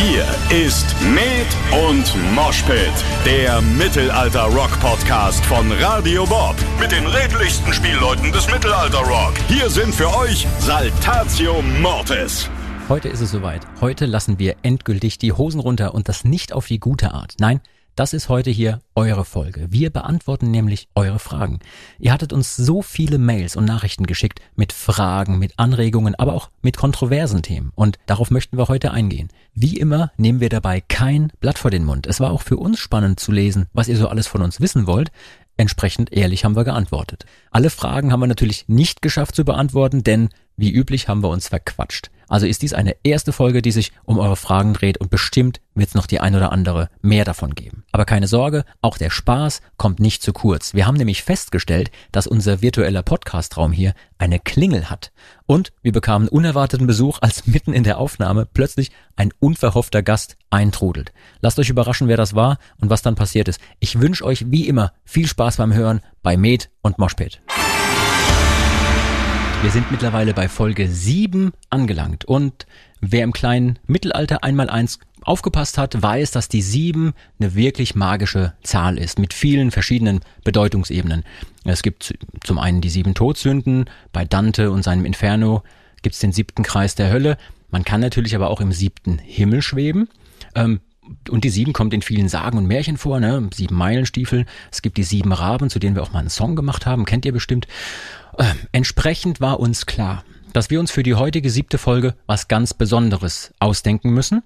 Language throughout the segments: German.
Hier ist Med und Moshpit, der Mittelalter-Rock-Podcast von Radio Bob. Mit den redlichsten Spielleuten des Mittelalter-Rock. Hier sind für euch Saltatio Mortis. Heute ist es soweit. Heute lassen wir endgültig die Hosen runter und das nicht auf die gute Art. Nein, das ist heute hier eure Folge. Wir beantworten nämlich eure Fragen. Ihr hattet uns so viele Mails und Nachrichten geschickt mit Fragen, mit Anregungen, aber auch mit kontroversen Themen. Und darauf möchten wir heute eingehen. Wie immer nehmen wir dabei kein Blatt vor den Mund. Es war auch für uns spannend zu lesen, was ihr so alles von uns wissen wollt. Entsprechend ehrlich haben wir geantwortet. Alle Fragen haben wir natürlich nicht geschafft zu beantworten, denn wie üblich haben wir uns verquatscht. Also ist dies eine erste Folge, die sich um eure Fragen dreht und bestimmt wird es noch die ein oder andere mehr davon geben. Aber keine Sorge, auch der Spaß kommt nicht zu kurz. Wir haben nämlich festgestellt, dass unser virtueller Podcastraum hier eine Klingel hat. Und wir bekamen unerwarteten Besuch, als mitten in der Aufnahme plötzlich ein unverhoffter Gast eintrudelt. Lasst euch überraschen, wer das war und was dann passiert ist. Ich wünsche euch wie immer viel Spaß beim Hören bei Med und Moshpit. Wir sind mittlerweile bei Folge 7 angelangt und wer im kleinen Mittelalter einmal eins aufgepasst hat, weiß, dass die 7 eine wirklich magische Zahl ist mit vielen verschiedenen Bedeutungsebenen. Es gibt zum einen die sieben Todsünden, bei Dante und seinem Inferno gibt es den siebten Kreis der Hölle. Man kann natürlich aber auch im siebten Himmel schweben. Ähm, und die sieben kommt in vielen Sagen und Märchen vor, ne? Sieben Meilenstiefel. Es gibt die sieben Raben, zu denen wir auch mal einen Song gemacht haben, kennt ihr bestimmt. Äh, entsprechend war uns klar, dass wir uns für die heutige siebte Folge was ganz Besonderes ausdenken müssen.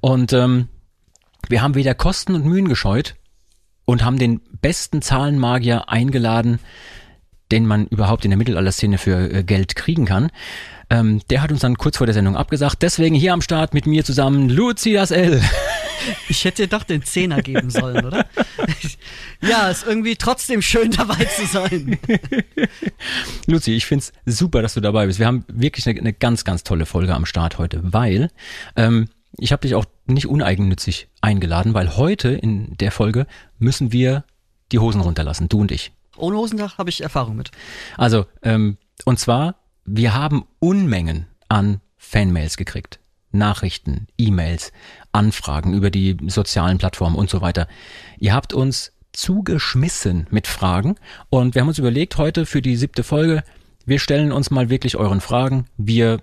Und ähm, wir haben weder Kosten und Mühen gescheut und haben den besten Zahlenmagier eingeladen, den man überhaupt in der Mittelalterszene für äh, Geld kriegen kann. Ähm, der hat uns dann kurz vor der Sendung abgesagt. Deswegen hier am Start mit mir zusammen Lucias L. Ich hätte dir doch den Zehner geben sollen, oder? ja, ist irgendwie trotzdem schön dabei zu sein. Luzi, ich find's super, dass du dabei bist. Wir haben wirklich eine, eine ganz, ganz tolle Folge am Start heute, weil ähm, ich habe dich auch nicht uneigennützig eingeladen, weil heute in der Folge müssen wir die Hosen runterlassen, du und ich. Ohne Hosendach habe ich Erfahrung mit. Also, ähm, und zwar, wir haben Unmengen an Fanmails gekriegt. Nachrichten, E-Mails, Anfragen über die sozialen Plattformen und so weiter. Ihr habt uns zugeschmissen mit Fragen und wir haben uns überlegt, heute für die siebte Folge, wir stellen uns mal wirklich euren Fragen. Wir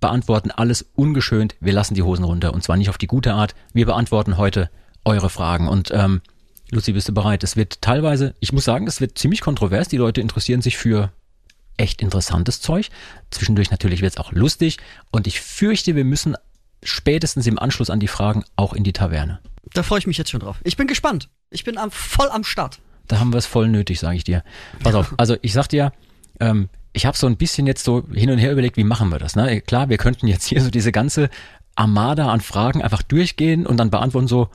beantworten alles ungeschönt. Wir lassen die Hosen runter und zwar nicht auf die gute Art. Wir beantworten heute eure Fragen und ähm, Lucy, bist du bereit? Es wird teilweise, ich muss sagen, es wird ziemlich kontrovers. Die Leute interessieren sich für echt interessantes Zeug. Zwischendurch natürlich wird es auch lustig und ich fürchte, wir müssen spätestens im Anschluss an die Fragen auch in die Taverne. Da freue ich mich jetzt schon drauf. Ich bin gespannt. Ich bin am, voll am Start. Da haben wir es voll nötig, sage ich dir. Pass auf, also ich sag dir, ähm, ich habe so ein bisschen jetzt so hin und her überlegt, wie machen wir das? Ne? Klar, wir könnten jetzt hier so diese ganze Armada an Fragen einfach durchgehen und dann beantworten so,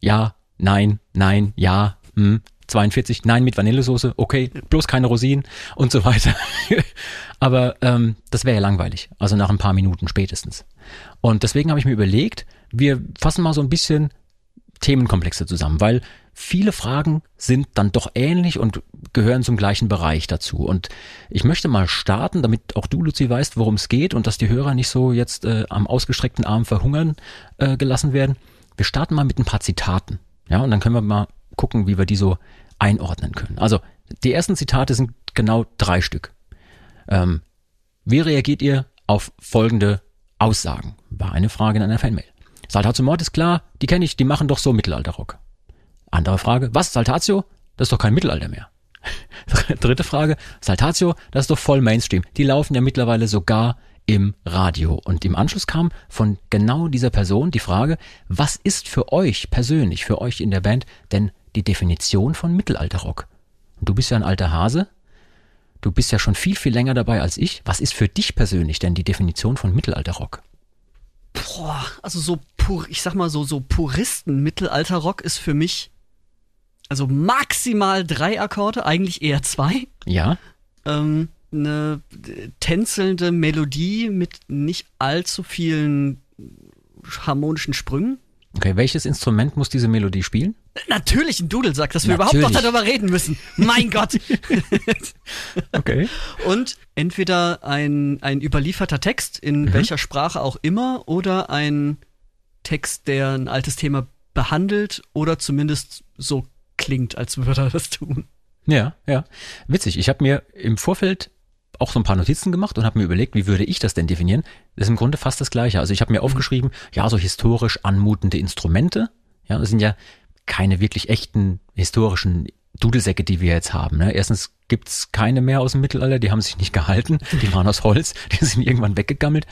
ja, nein, nein, ja, hm, 42, nein mit Vanillesoße, okay, bloß keine Rosinen und so weiter. Aber ähm, das wäre ja langweilig, also nach ein paar Minuten spätestens. Und deswegen habe ich mir überlegt, wir fassen mal so ein bisschen Themenkomplexe zusammen, weil viele Fragen sind dann doch ähnlich und gehören zum gleichen Bereich dazu. Und ich möchte mal starten, damit auch du, Luzi, weißt, worum es geht und dass die Hörer nicht so jetzt äh, am ausgestreckten Arm verhungern äh, gelassen werden. Wir starten mal mit ein paar Zitaten. Ja, und dann können wir mal gucken, wie wir die so einordnen können. Also, die ersten Zitate sind genau drei Stück. Ähm, wie reagiert ihr auf folgende Aussagen? War eine Frage in einer Fanmail. Saltatio Mord ist klar, die kenne ich, die machen doch so Mittelalterrock. Andere Frage, was, Saltatio? Das ist doch kein Mittelalter mehr. Dritte Frage, Saltatio, das ist doch voll Mainstream. Die laufen ja mittlerweile sogar im Radio. Und im Anschluss kam von genau dieser Person die Frage, was ist für euch persönlich, für euch in der Band denn die Definition von Mittelalterrock? Und du bist ja ein alter Hase. Du bist ja schon viel, viel länger dabei als ich. Was ist für dich persönlich denn die Definition von Mittelalterrock? Boah, also so pur, ich sag mal so, so Puristen Mittelalterrock ist für mich also maximal drei Akkorde, eigentlich eher zwei. Ja. Ähm, eine tänzelnde Melodie mit nicht allzu vielen harmonischen Sprüngen. Okay, welches Instrument muss diese Melodie spielen? Natürlich ein Dudelsack, dass wir Natürlich. überhaupt noch darüber reden müssen. Mein Gott. okay. Und entweder ein, ein überlieferter Text, in mhm. welcher Sprache auch immer, oder ein Text, der ein altes Thema behandelt oder zumindest so klingt, als würde er das tun. Ja, ja. Witzig. Ich habe mir im Vorfeld auch so ein paar Notizen gemacht und habe mir überlegt, wie würde ich das denn definieren? Das ist im Grunde fast das Gleiche. Also ich habe mir aufgeschrieben, ja, so historisch anmutende Instrumente. Ja, das sind ja keine wirklich echten historischen Dudelsäcke, die wir jetzt haben. Ne? Erstens gibt's keine mehr aus dem Mittelalter, die haben sich nicht gehalten, die waren aus Holz, die sind irgendwann weggegammelt.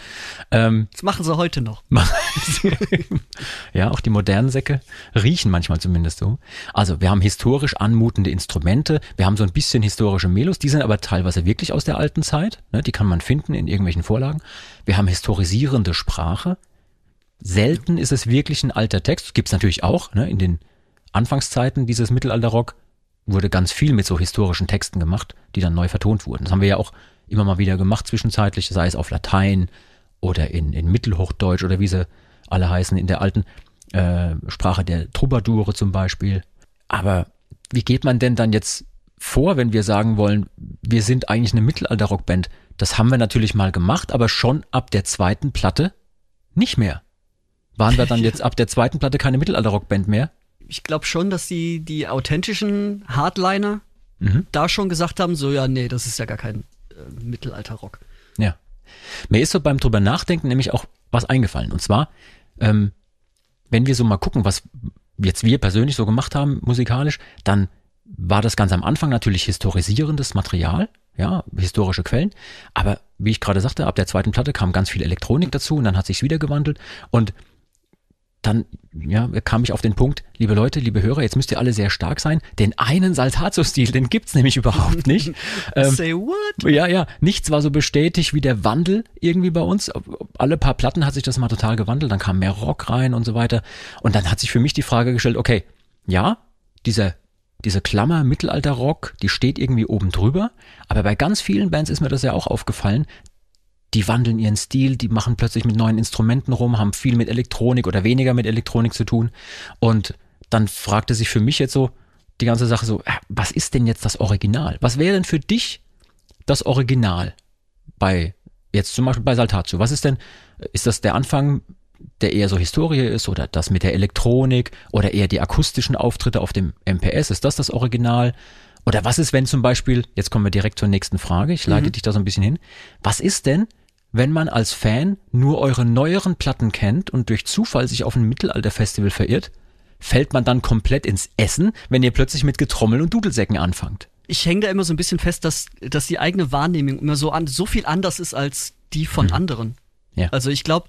Ähm, Das machen sie heute noch. ja, auch die modernen Säcke riechen manchmal zumindest so. Also wir haben historisch anmutende Instrumente, wir haben so ein bisschen historische Melos, die sind aber teilweise wirklich aus der alten Zeit, ne? die kann man finden in irgendwelchen Vorlagen. Wir haben historisierende Sprache. Selten ist es wirklich ein alter Text, gibt's natürlich auch, ne? in den Anfangszeiten dieses Mittelalterrock wurde ganz viel mit so historischen Texten gemacht, die dann neu vertont wurden. Das haben wir ja auch immer mal wieder gemacht zwischenzeitlich, sei es auf Latein oder in, in Mittelhochdeutsch oder wie sie alle heißen, in der alten äh, Sprache der Troubadoure zum Beispiel. Aber wie geht man denn dann jetzt vor, wenn wir sagen wollen, wir sind eigentlich eine Mittelalter-Rockband? Das haben wir natürlich mal gemacht, aber schon ab der zweiten Platte nicht mehr. Waren wir dann jetzt ab der zweiten Platte keine Mittelalter-Rockband mehr? Ich glaube schon, dass die, die authentischen Hardliner Mhm. da schon gesagt haben, so ja, nee, das ist ja gar kein äh, Mittelalter-Rock. Ja. Mir ist so beim drüber nachdenken nämlich auch was eingefallen. Und zwar, ähm, wenn wir so mal gucken, was jetzt wir persönlich so gemacht haben, musikalisch, dann war das ganz am Anfang natürlich historisierendes Material, ja, historische Quellen. Aber wie ich gerade sagte, ab der zweiten Platte kam ganz viel Elektronik dazu und dann hat sich's wieder gewandelt. Und dann ja, kam ich auf den Punkt, liebe Leute, liebe Hörer, jetzt müsst ihr alle sehr stark sein. Den einen Saltatio-Stil, den gibt's nämlich überhaupt nicht. Ähm, Say what? ja, ja, nichts war so bestätigt wie der Wandel irgendwie bei uns. Alle paar Platten hat sich das mal total gewandelt, dann kam mehr Rock rein und so weiter. Und dann hat sich für mich die Frage gestellt, okay, ja, dieser, diese Klammer Mittelalter-Rock, die steht irgendwie oben drüber, aber bei ganz vielen Bands ist mir das ja auch aufgefallen, die wandeln ihren Stil, die machen plötzlich mit neuen Instrumenten rum, haben viel mit Elektronik oder weniger mit Elektronik zu tun. Und dann fragte sich für mich jetzt so die ganze Sache so, was ist denn jetzt das Original? Was wäre denn für dich das Original bei, jetzt zum Beispiel bei Saltatio? Was ist denn, ist das der Anfang, der eher so Historie ist oder das mit der Elektronik oder eher die akustischen Auftritte auf dem MPS? Ist das das Original? Oder was ist, wenn zum Beispiel, jetzt kommen wir direkt zur nächsten Frage, ich leite dich da so ein bisschen hin. Was ist denn, wenn man als Fan nur eure neueren Platten kennt und durch Zufall sich auf ein Mittelalterfestival verirrt? Fällt man dann komplett ins Essen, wenn ihr plötzlich mit Getrommel und Dudelsäcken anfangt? Ich hänge da immer so ein bisschen fest, dass, dass die eigene Wahrnehmung immer so, an, so viel anders ist als die von anderen. Ja. Also ich glaube,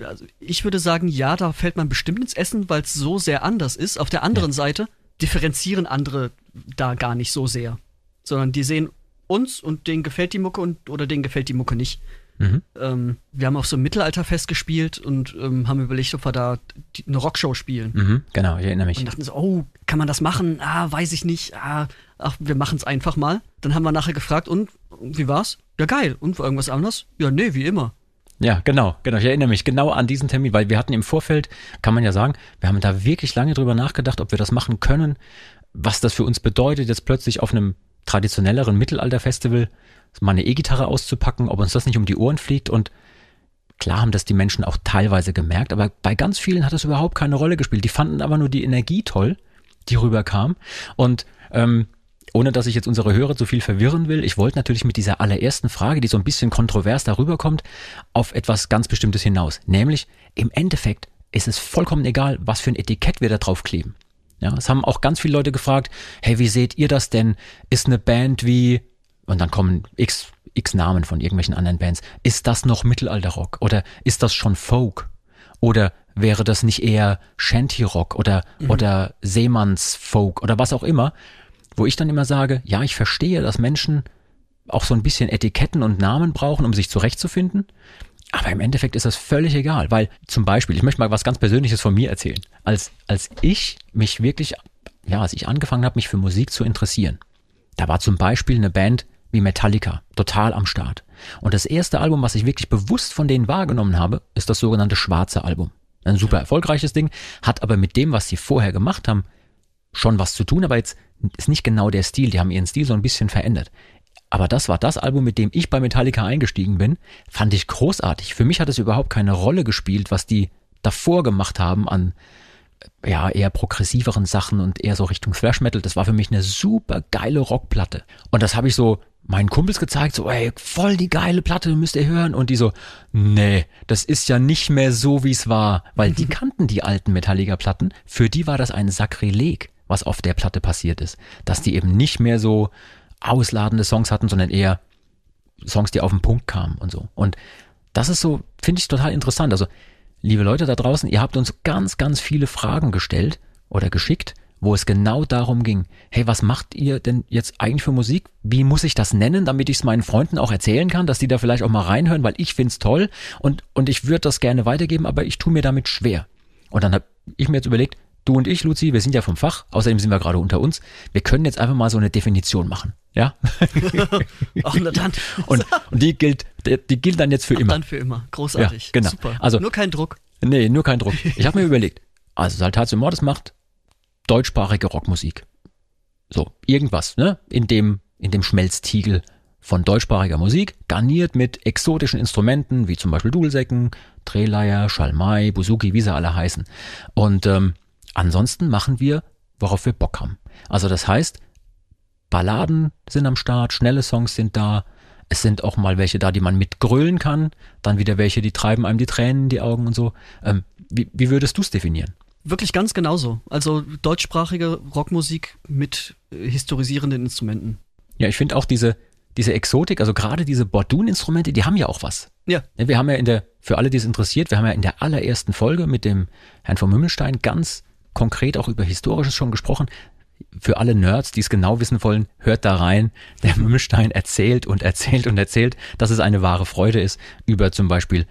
also ich würde sagen, ja, da fällt man bestimmt ins Essen, weil es so sehr anders ist. Auf der anderen Seite differenzieren andere da gar nicht so sehr, sondern die sehen uns und denen gefällt die Mucke und oder denen gefällt die Mucke nicht. Mhm. Ähm, wir haben auf so einem Mittelalterfest gespielt und ähm, haben überlegt, ob wir da die, eine Rockshow spielen. Mhm, genau, ich erinnere mich. Und dachten so, oh, kann man das machen? Ah, weiß ich nicht. Ah, ach, wir machen es einfach mal. Dann haben wir nachher gefragt, und wie war's? Ja, geil. Und war irgendwas anderes? Ja, nee, wie immer. Ja, genau, genau. Ich erinnere mich genau an diesen Termin, weil wir hatten im Vorfeld, kann man ja sagen, wir haben da wirklich lange drüber nachgedacht, ob wir das machen können, was das für uns bedeutet, jetzt plötzlich auf einem traditionelleren Mittelalterfestival mal eine E-Gitarre auszupacken, ob uns das nicht um die Ohren fliegt und klar haben das die Menschen auch teilweise gemerkt, aber bei ganz vielen hat das überhaupt keine Rolle gespielt. Die fanden aber nur die Energie toll, die rüberkam und ähm, ohne dass ich jetzt unsere Hörer zu viel verwirren will, ich wollte natürlich mit dieser allerersten Frage, die so ein bisschen kontrovers darüber kommt, auf etwas ganz Bestimmtes hinaus. Nämlich, im Endeffekt ist es vollkommen egal, was für ein Etikett wir da drauf kleben. Ja, es haben auch ganz viele Leute gefragt, hey, wie seht ihr das denn? Ist eine Band wie, und dann kommen x, x Namen von irgendwelchen anderen Bands, ist das noch Mittelalterrock? Oder ist das schon Folk? Oder wäre das nicht eher Shanty-Rock oder, oder Seemannsfolk oder was auch immer? Wo ich dann immer sage, ja, ich verstehe, dass Menschen auch so ein bisschen Etiketten und Namen brauchen, um sich zurechtzufinden. Aber im Endeffekt ist das völlig egal, weil zum Beispiel, ich möchte mal was ganz Persönliches von mir erzählen. Als, als ich mich wirklich, ja, als ich angefangen habe, mich für Musik zu interessieren, da war zum Beispiel eine Band wie Metallica total am Start. Und das erste Album, was ich wirklich bewusst von denen wahrgenommen habe, ist das sogenannte Schwarze Album. Ein super erfolgreiches Ding, hat aber mit dem, was sie vorher gemacht haben, schon was zu tun, aber jetzt ist nicht genau der Stil. Die haben ihren Stil so ein bisschen verändert. Aber das war das Album, mit dem ich bei Metallica eingestiegen bin. Fand ich großartig. Für mich hat es überhaupt keine Rolle gespielt, was die davor gemacht haben an ja, eher progressiveren Sachen und eher so Richtung Thrash Metal. Das war für mich eine super geile Rockplatte. Und das habe ich so meinen Kumpels gezeigt, so, ey, voll die geile Platte, müsst ihr hören. Und die so, nee, das ist ja nicht mehr so, wie es war. Weil die kannten die alten Metallica-Platten. Für die war das ein Sakrileg, was auf der Platte passiert ist. Dass die eben nicht mehr so ausladende Songs hatten, sondern eher Songs, die auf den Punkt kamen und so. Und das ist so, finde ich total interessant. Also, liebe Leute da draußen, ihr habt uns ganz, ganz viele Fragen gestellt oder geschickt wo es genau darum ging, hey, was macht ihr denn jetzt eigentlich für Musik? Wie muss ich das nennen, damit ich es meinen Freunden auch erzählen kann, dass die da vielleicht auch mal reinhören, weil ich find's toll und, und ich würde das gerne weitergeben, aber ich tue mir damit schwer. Und dann habe ich mir jetzt überlegt, du und ich, Luzi, wir sind ja vom Fach, außerdem sind wir gerade unter uns, wir können jetzt einfach mal so eine Definition machen. Ja? Ach, na dann. und, und die gilt, die gilt dann jetzt für Ach, immer. Dann für immer. Großartig. Ja, genau. Super. Also, nur kein Druck. Nee, nur kein Druck. Ich habe mir überlegt, also Saltatio Mortis macht deutschsprachige Rockmusik. So, irgendwas, ne? In dem, in dem Schmelztiegel von deutschsprachiger Musik, garniert mit exotischen Instrumenten, wie zum Beispiel Dudelsäcken, Drehleier, Schalmei, Buzuki, wie sie alle heißen. Und ähm, ansonsten machen wir, worauf wir Bock haben. Also das heißt, Balladen sind am Start, schnelle Songs sind da, es sind auch mal welche da, die man mitgrölen kann, dann wieder welche, die treiben einem die Tränen in die Augen und so. Ähm, wie, wie würdest du es definieren? Wirklich ganz genauso. Also deutschsprachige Rockmusik mit äh, historisierenden Instrumenten. Ja, ich finde auch diese, diese Exotik, also gerade diese Bordun-Instrumente, die haben ja auch was. Ja. Wir haben ja in der, für alle, die es interessiert, wir haben ja in der allerersten Folge mit dem Herrn von Mümmelstein ganz konkret auch über Historisches schon gesprochen. Für alle Nerds, die es genau wissen wollen, hört da rein. Der Mümmelstein erzählt und erzählt und erzählt, dass es eine wahre Freude ist über zum Beispiel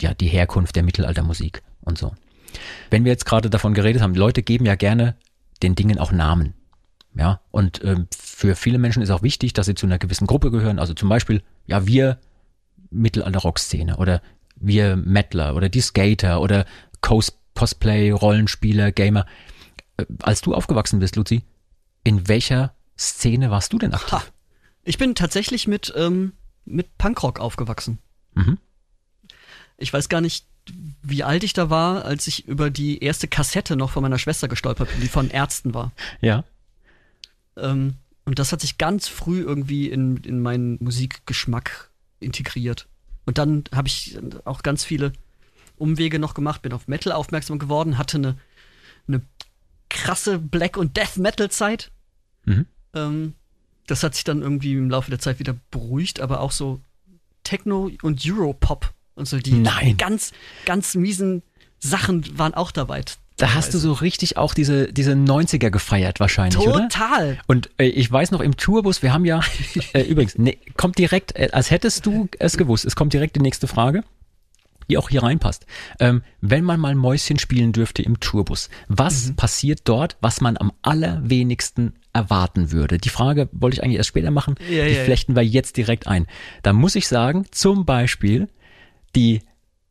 ja die Herkunft der Mittelaltermusik und so. Wenn wir jetzt gerade davon geredet haben, Leute geben ja gerne den Dingen auch Namen. Ja, und ähm, für viele Menschen ist auch wichtig, dass sie zu einer gewissen Gruppe gehören. Also zum Beispiel, ja, wir Mittelalter-Rock-Szene oder wir Mettler oder die Skater oder Cos Cosplay, Rollenspieler, Gamer. Äh, als du aufgewachsen bist, Luzi, in welcher Szene warst du denn aktiv? Ha. Ich bin tatsächlich mit, ähm, mit Punkrock aufgewachsen. Mhm. Ich weiß gar nicht, wie alt ich da war, als ich über die erste Kassette noch von meiner Schwester gestolpert bin, die von Ärzten war. Ja. Ähm, und das hat sich ganz früh irgendwie in, in meinen Musikgeschmack integriert. Und dann habe ich auch ganz viele Umwege noch gemacht, bin auf Metal aufmerksam geworden, hatte eine, eine krasse Black- und Death-Metal-Zeit. Mhm. Ähm, das hat sich dann irgendwie im Laufe der Zeit wieder beruhigt, aber auch so Techno und Europop und so die Nein. ganz, ganz miesen Sachen waren auch dabei. Da hast du so richtig auch diese, diese 90er gefeiert wahrscheinlich, Total. oder? Total. Und äh, ich weiß noch im Tourbus, wir haben ja, äh, übrigens, ne, kommt direkt, äh, als hättest du es gewusst, es kommt direkt die nächste Frage, die auch hier reinpasst. Ähm, wenn man mal Mäuschen spielen dürfte im Tourbus, was mhm. passiert dort, was man am allerwenigsten erwarten würde? Die Frage wollte ich eigentlich erst später machen, ja, die ja, flechten wir jetzt direkt ein. Da muss ich sagen, zum Beispiel, die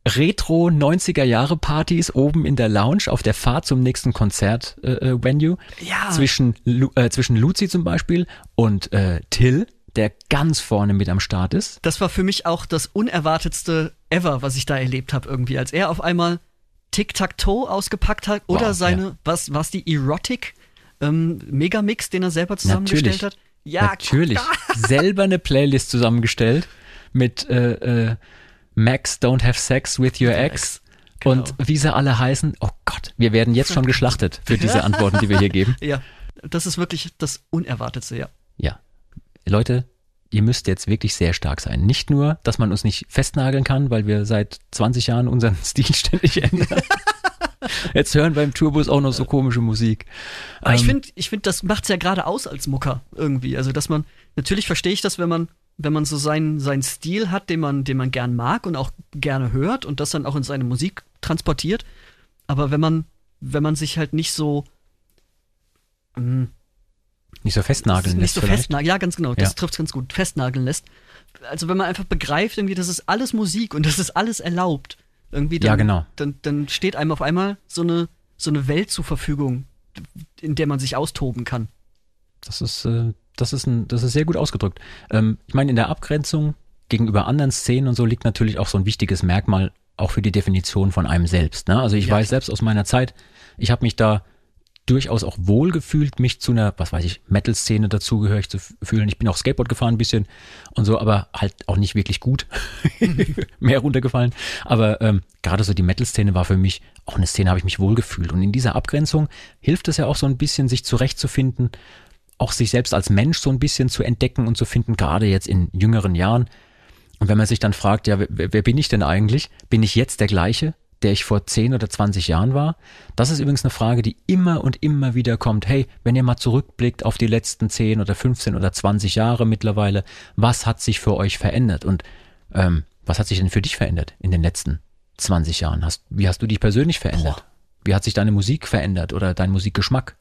Retro 90er Jahre Partys oben in der Lounge auf der Fahrt zum nächsten Konzert äh, äh, Venue ja. zwischen äh, zwischen Luzi zum Beispiel und äh, Till der ganz vorne mit am Start ist. Das war für mich auch das unerwartetste ever, was ich da erlebt habe irgendwie, als er auf einmal Tic-Tac-Toe ausgepackt hat oder Wow, seine, ja. was, was die Erotic ähm, Megamix, den er selber zusammengestellt Natürlich. hat. Ja, Natürlich selber eine Playlist zusammengestellt mit äh, äh, Max Don't Have Sex with Your Ex. Genau. Und wie sie alle heißen, oh Gott, wir werden jetzt schon geschlachtet für diese Antworten, die wir hier geben. Ja, das ist wirklich das Unerwartetste, ja. Ja. Leute, ihr müsst jetzt wirklich sehr stark sein. Nicht nur, dass man uns nicht festnageln kann, weil wir seit 20 Jahren unseren Stil ständig ändern. Jetzt hören wir im Tourbus auch noch so komische Musik. Aber ich Ähm, finde, ich finde, das macht's ja gerade aus als Mucker irgendwie. Also, dass man, natürlich verstehe ich das, wenn man, wenn man so seinen, seinen Stil hat, den man, den man gern mag und auch gerne hört und das dann auch in seine Musik transportiert. Aber wenn man, wenn man sich halt nicht so, mh, nicht so festnageln nicht lässt so vielleicht. festnageln, ja, ganz genau, das Ja. trifft's ganz gut, festnageln lässt. Also, wenn man einfach begreift, irgendwie, das ist alles Musik und das ist alles erlaubt. Irgendwie dann, Ja, genau. dann, dann steht einem auf einmal so eine, so eine Welt zur Verfügung, in der man sich austoben kann. Das ist, äh, das ist, ein, das ist sehr gut ausgedrückt. Ähm, ich meine, in der Abgrenzung gegenüber anderen Szenen und so liegt natürlich auch so ein wichtiges Merkmal auch für die Definition von einem selbst. Ne? Also ich Ja, weiß selbst aus meiner Zeit, ich habe mich da durchaus auch wohl gefühlt, mich zu einer, was weiß ich, Metal-Szene dazugehörig zu fühlen. Ich bin auch Skateboard gefahren ein bisschen und so, aber halt auch nicht wirklich gut. Mehr runtergefallen. Aber ähm, gerade so die Metal-Szene war für mich auch eine Szene, habe ich mich wohl gefühlt. Und in dieser Abgrenzung hilft es ja auch so ein bisschen, sich zurechtzufinden, auch sich selbst als Mensch so ein bisschen zu entdecken und zu finden, gerade jetzt in jüngeren Jahren. Und wenn man sich dann fragt, ja, wer, wer bin ich denn eigentlich? Bin ich jetzt der gleiche, der ich vor 10 oder 20 Jahren war? Das ist übrigens eine Frage, die immer und immer wieder kommt. Hey, wenn ihr mal zurückblickt auf die letzten 10 oder 15 oder 20 Jahre mittlerweile, was hat sich für euch verändert? Und ähm, was hat sich denn für dich verändert in den letzten 20 Jahren? Hast, wie hast du dich persönlich verändert? Wie hat sich deine Musik verändert oder dein Musikgeschmack?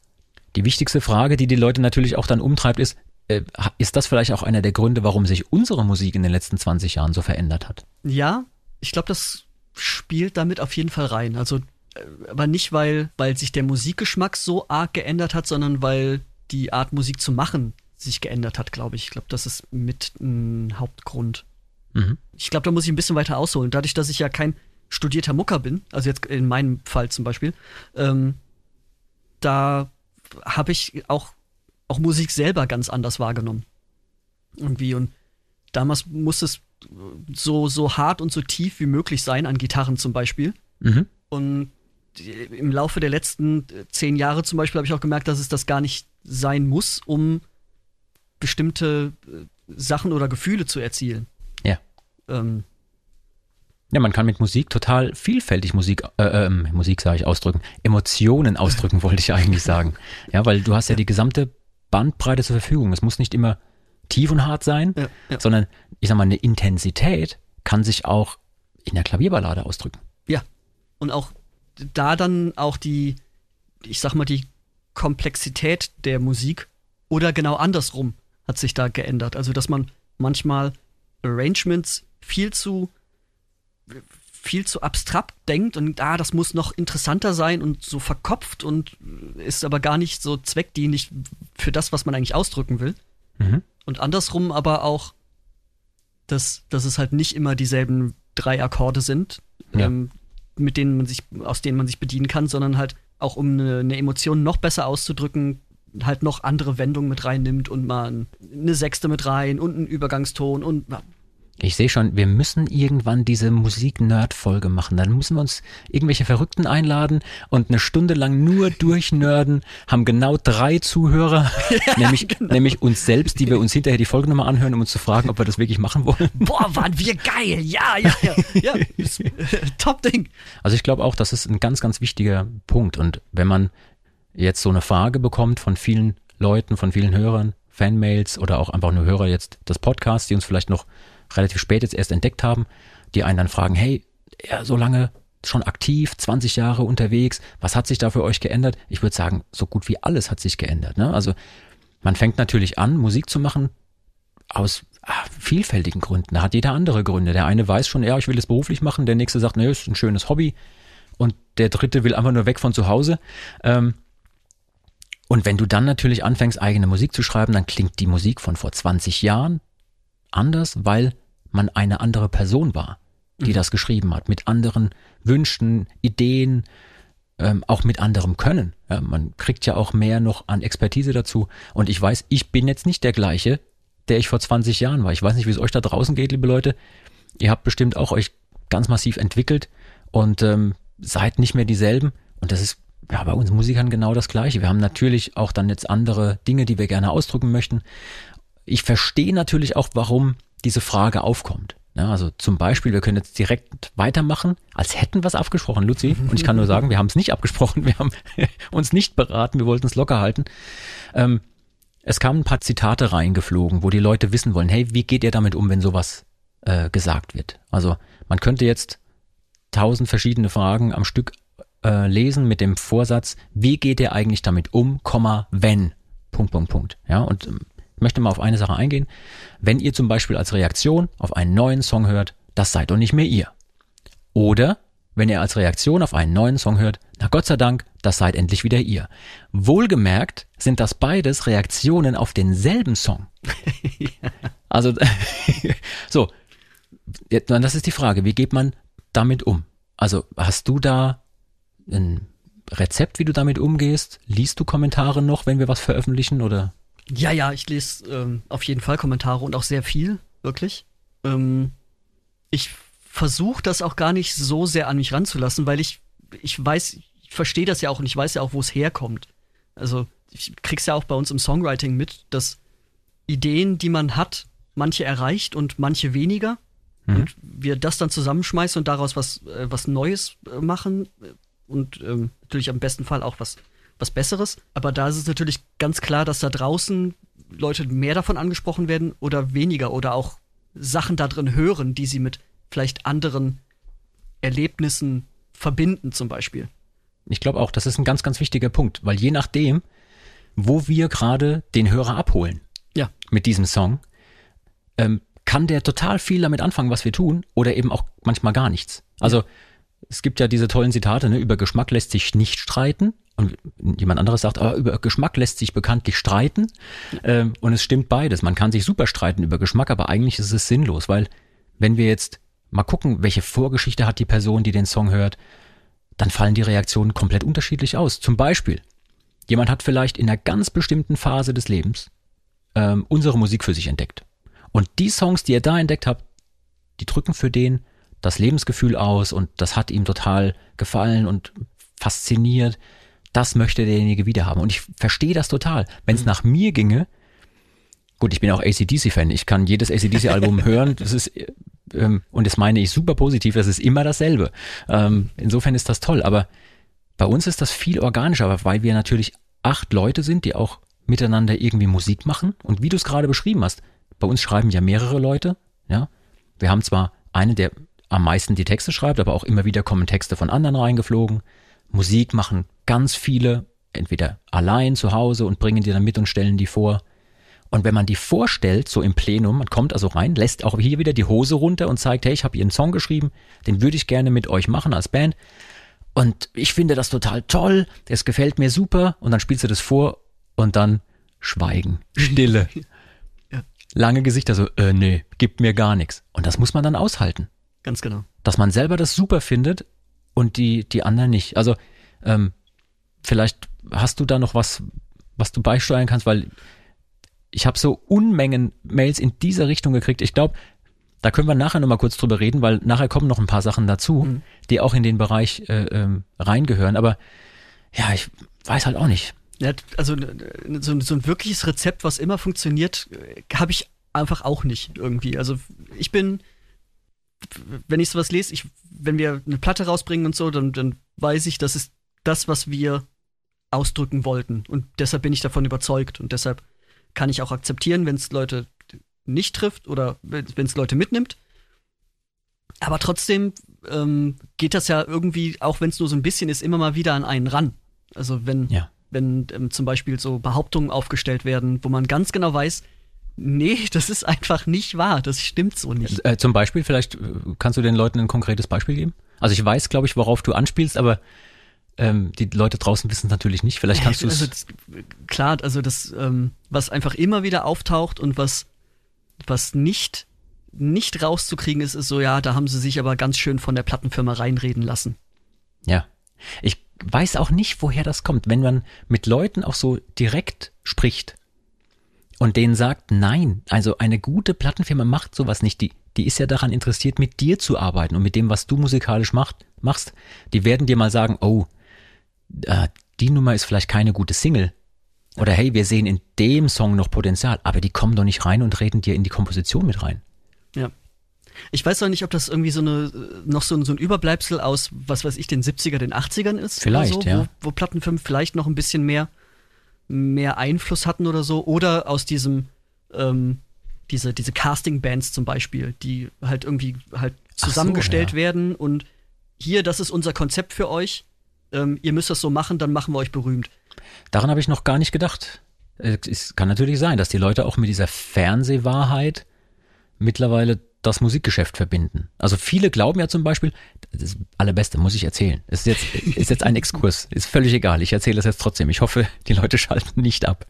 Die wichtigste Frage, die die Leute natürlich auch dann umtreibt, ist, äh, ist das vielleicht auch einer der Gründe, warum sich unsere Musik in den letzten 20 Jahren so verändert hat? Ja, ich glaube, das spielt damit auf jeden Fall rein. Also, äh, aber nicht, weil, weil sich der Musikgeschmack so arg geändert hat, sondern weil die Art Musik zu machen sich geändert hat, glaube ich. Ich glaube, das ist mit ein Hauptgrund. Mhm. Ich glaube, da muss ich ein bisschen weiter ausholen. Dadurch, dass ich ja kein studierter Mucker bin, also jetzt in meinem Fall zum Beispiel, ähm, da habe ich auch, auch Musik selber ganz anders wahrgenommen. Irgendwie. Und damals musste es so, so hart und so tief wie möglich sein, an Gitarren zum Beispiel. Mhm. Und im Laufe der letzten äh, zehn Jahre zum Beispiel habe ich auch gemerkt, dass es das gar nicht sein muss, um bestimmte äh, Sachen oder Gefühle zu erzielen. Ja. Ähm, Ja, man kann mit Musik total vielfältig Musik, äh, ähm, Musik sage ich ausdrücken, Emotionen ausdrücken, wollte ich eigentlich sagen. Ja, weil du hast ja die gesamte Bandbreite zur Verfügung. Es muss nicht immer tief und hart sein, ja, ja. sondern ich sag mal, eine Intensität kann sich auch in der Klavierballade ausdrücken. Ja. Und auch da dann auch die, ich sag mal, die Komplexität der Musik oder genau andersrum hat sich da geändert. Also, dass man manchmal Arrangements viel zu viel zu abstrakt denkt und ah, das muss noch interessanter sein und so verkopft und ist aber gar nicht so zweckdienlich für das, was man eigentlich ausdrücken will. Mhm. Und andersrum aber auch, dass, dass es halt nicht immer dieselben drei Akkorde sind, Ja. ähm, mit denen man sich, aus denen man sich bedienen kann, sondern halt auch um eine, eine Emotion noch besser auszudrücken, halt noch andere Wendungen mit reinnimmt und mal eine Sechste mit rein und einen Übergangston und Ich sehe schon, wir müssen irgendwann diese Musik-Nerd-Folge machen. Dann müssen wir uns irgendwelche Verrückten einladen und eine Stunde lang nur durchnörden, haben genau drei Zuhörer, nämlich, genau. nämlich uns selbst, die wir uns hinterher die Folge nochmal anhören, um uns zu fragen, ob wir das wirklich machen wollen. boah, waren wir geil, ja, ja, ja, ja, äh, top Ding. Also ich glaube auch, das ist ein ganz, ganz wichtiger Punkt. Und wenn man jetzt so eine Frage bekommt von vielen Leuten, von vielen Hörern, Fanmails oder auch einfach nur Hörer jetzt des Podcasts, die uns vielleicht noch relativ spät jetzt erst entdeckt haben, die einen dann fragen, hey, ja, so lange schon aktiv, 20 Jahre unterwegs, was hat sich da für euch geändert? Ich würde sagen, so gut wie alles hat sich geändert. Ne? Also man fängt natürlich an, Musik zu machen aus ah, vielfältigen Gründen. Da hat jeder andere Gründe. Der eine weiß schon, ja, ich will das beruflich machen, der nächste sagt, ne, ist ein schönes Hobby und der dritte will einfach nur weg von zu Hause. Ähm, und wenn du dann natürlich anfängst, eigene Musik zu schreiben, dann klingt die Musik von vor 20 Jahren anders, weil man eine andere Person war, die das geschrieben hat, mit anderen Wünschen, Ideen, ähm, auch mit anderem Können. Ja, man kriegt ja auch mehr noch an Expertise dazu. Und ich weiß, ich bin jetzt nicht der gleiche, der ich vor 20 Jahren war. Ich weiß nicht, wie es euch da draußen geht, liebe Leute. Ihr habt bestimmt auch euch ganz massiv entwickelt und ähm, seid nicht mehr dieselben. Und das ist ja bei uns Musikern genau das Gleiche. Wir haben natürlich auch dann jetzt andere Dinge, die wir gerne ausdrücken möchten. Ich verstehe natürlich auch, warum diese Frage aufkommt. Ja, also zum Beispiel, wir können jetzt direkt weitermachen, als hätten wir es abgesprochen, Luzi. Und ich kann nur sagen, wir haben es nicht abgesprochen, wir haben uns nicht beraten, wir wollten es locker halten. Ähm, es kamen ein paar Zitate reingeflogen, wo die Leute wissen wollen, hey, wie geht ihr damit um, wenn sowas äh, gesagt wird? Also man könnte jetzt tausend verschiedene Fragen am Stück äh, lesen mit dem Vorsatz, wie geht ihr eigentlich damit um, Komma, wenn, Punkt, Punkt, Punkt. Ja, und ähm, möchte mal auf eine Sache eingehen. Wenn ihr zum Beispiel als Reaktion auf einen neuen Song hört, das seid doch nicht mehr ihr. Oder wenn ihr als Reaktion auf einen neuen Song hört, na Gott sei Dank, das seid endlich wieder ihr. Wohlgemerkt sind das beides Reaktionen auf denselben Song. Also, so, das ist die Frage, wie geht man damit um? Also hast du da ein Rezept, wie du damit umgehst? Liest du Kommentare noch, wenn wir was veröffentlichen oder? Ja, ja, ich lese ähm, auf jeden Fall Kommentare und auch sehr viel, wirklich. Ähm, ich versuche das auch gar nicht so sehr an mich ranzulassen, weil ich, ich weiß, ich verstehe das ja auch und ich weiß ja auch, wo es herkommt. Also ich krieg's ja auch bei uns im Songwriting mit, dass Ideen, die man hat, manche erreicht und manche weniger. Mhm. Und wir das dann zusammenschmeißen und daraus was, äh, was Neues äh, machen äh, und ähm, natürlich am besten Fall auch was, was Besseres. Aber da ist es natürlich ganz klar, dass da draußen Leute mehr davon angesprochen werden oder weniger oder auch Sachen da drin hören, die sie mit vielleicht anderen Erlebnissen verbinden, zum Beispiel. Ich glaube auch, das ist ein ganz, ganz wichtiger Punkt, weil je nachdem, wo wir gerade den Hörer abholen ja. mit diesem Song, ähm, kann der total viel damit anfangen, was wir tun, oder eben auch manchmal gar nichts. Also ja. es gibt ja diese tollen Zitate, ne, über Geschmack lässt sich nicht streiten. Und jemand anderes sagt, aber über Geschmack lässt sich bekanntlich streiten. Ähm, und es stimmt beides. Man kann sich super streiten über Geschmack, aber eigentlich ist es sinnlos, weil wenn wir jetzt mal gucken, welche Vorgeschichte hat die Person, die den Song hört, dann fallen die Reaktionen komplett unterschiedlich aus. Zum Beispiel, jemand hat vielleicht in einer ganz bestimmten Phase des Lebens ähm, unsere Musik für sich entdeckt. Und die Songs, die ihr da entdeckt habt, die drücken für den das Lebensgefühl aus und das hat ihm total gefallen und fasziniert. Das möchte derjenige wieder haben. Und ich verstehe das total. Wenn es mhm. nach mir ginge, gut, ich bin auch ACDC-Fan, ich kann jedes ACDC-Album hören, das ist, ähm, und das meine ich super positiv, das ist immer dasselbe. Ähm, insofern ist das toll, aber bei uns ist das viel organischer, weil wir natürlich acht Leute sind, die auch miteinander irgendwie Musik machen. Und wie du es gerade beschrieben hast, bei uns schreiben ja mehrere Leute, ja. Wir haben zwar einen, der am meisten die Texte schreibt, aber auch immer wieder kommen Texte von anderen reingeflogen. Musik machen ganz viele, entweder allein zu Hause und bringen die dann mit und stellen die vor. Und wenn man die vorstellt, so im Plenum, man kommt also rein, lässt auch hier wieder die Hose runter und zeigt, hey, ich habe hier einen Song geschrieben, den würde ich gerne mit euch machen als Band. Und ich finde das total toll, es gefällt mir super. Und dann spielst du das vor und dann Schweigen, Stille. ja. Lange Gesichter so, äh, nee, gibt mir gar nichts. Und das muss man dann aushalten. Ganz genau. Dass man selber das super findet und die, die anderen nicht. Also, ähm, vielleicht hast du da noch was, was du beisteuern kannst, weil ich habe so Unmengen Mails in dieser Richtung gekriegt. Ich glaube, da können wir nachher nochmal kurz drüber reden, weil nachher kommen noch ein paar Sachen dazu, mhm. die auch in den Bereich äh, ähm, reingehören. Aber ja, ich weiß halt auch nicht. Ja, also so, so ein wirkliches Rezept, was immer funktioniert, habe ich einfach auch nicht irgendwie. Also ich bin, wenn ich sowas lese, ich, wenn wir eine Platte rausbringen und so, dann, dann weiß ich, das ist das, was wir ausdrücken wollten. Und deshalb bin ich davon überzeugt. Und deshalb kann ich auch akzeptieren, wenn es Leute nicht trifft oder wenn es Leute mitnimmt. Aber trotzdem ähm, geht das ja irgendwie, auch wenn es nur so ein bisschen ist, immer mal wieder an einen ran. Also wenn, ja. wenn ähm, zum Beispiel so Behauptungen aufgestellt werden, wo man ganz genau weiß, nee, das ist einfach nicht wahr, das stimmt so nicht. Äh, zum Beispiel, vielleicht äh, kannst du den Leuten ein konkretes Beispiel geben? Also ich weiß, glaube ich, worauf du anspielst, aber ähm, die Leute draußen wissen es natürlich nicht. Vielleicht kannst du es. Also klar, also das, ähm, was einfach immer wieder auftaucht und was, was nicht, nicht rauszukriegen ist, ist so, ja, da haben sie sich aber ganz schön von der Plattenfirma reinreden lassen. Ja. Ich weiß auch nicht, woher das kommt. Wenn man mit Leuten auch so direkt spricht und denen sagt, nein, also eine gute Plattenfirma macht sowas nicht. Die, die ist ja daran interessiert, mit dir zu arbeiten und mit dem, was du musikalisch macht, machst. Die werden dir mal sagen, oh, äh, die Nummer ist vielleicht keine gute Single. Oder hey, wir sehen in dem Song noch Potenzial, aber die kommen doch nicht rein und reden dir in die Komposition mit rein. Ja. Ich weiß auch nicht, ob das irgendwie so eine, noch so, so ein Überbleibsel aus, was weiß ich, den 70er, den 80ern ist. Vielleicht, so, ja. Wo, wo Plattenfirmen vielleicht noch ein bisschen mehr, mehr Einfluss hatten oder so. Oder aus diesem, ähm, diese, diese Casting-Bands zum Beispiel, die halt irgendwie halt zusammengestellt so, ja. werden und hier, das ist unser Konzept für euch ähm, ihr müsst das so machen, dann machen wir euch berühmt. Daran habe ich noch gar nicht gedacht. Es kann natürlich sein, dass die Leute auch mit dieser Fernsehwahrheit mittlerweile das Musikgeschäft verbinden. Also viele glauben ja zum Beispiel, das ist allerbeste, muss ich erzählen. Ist jetzt, ist jetzt ein Exkurs, ist völlig egal. Ich erzähle es jetzt trotzdem. Ich hoffe, die Leute schalten nicht ab.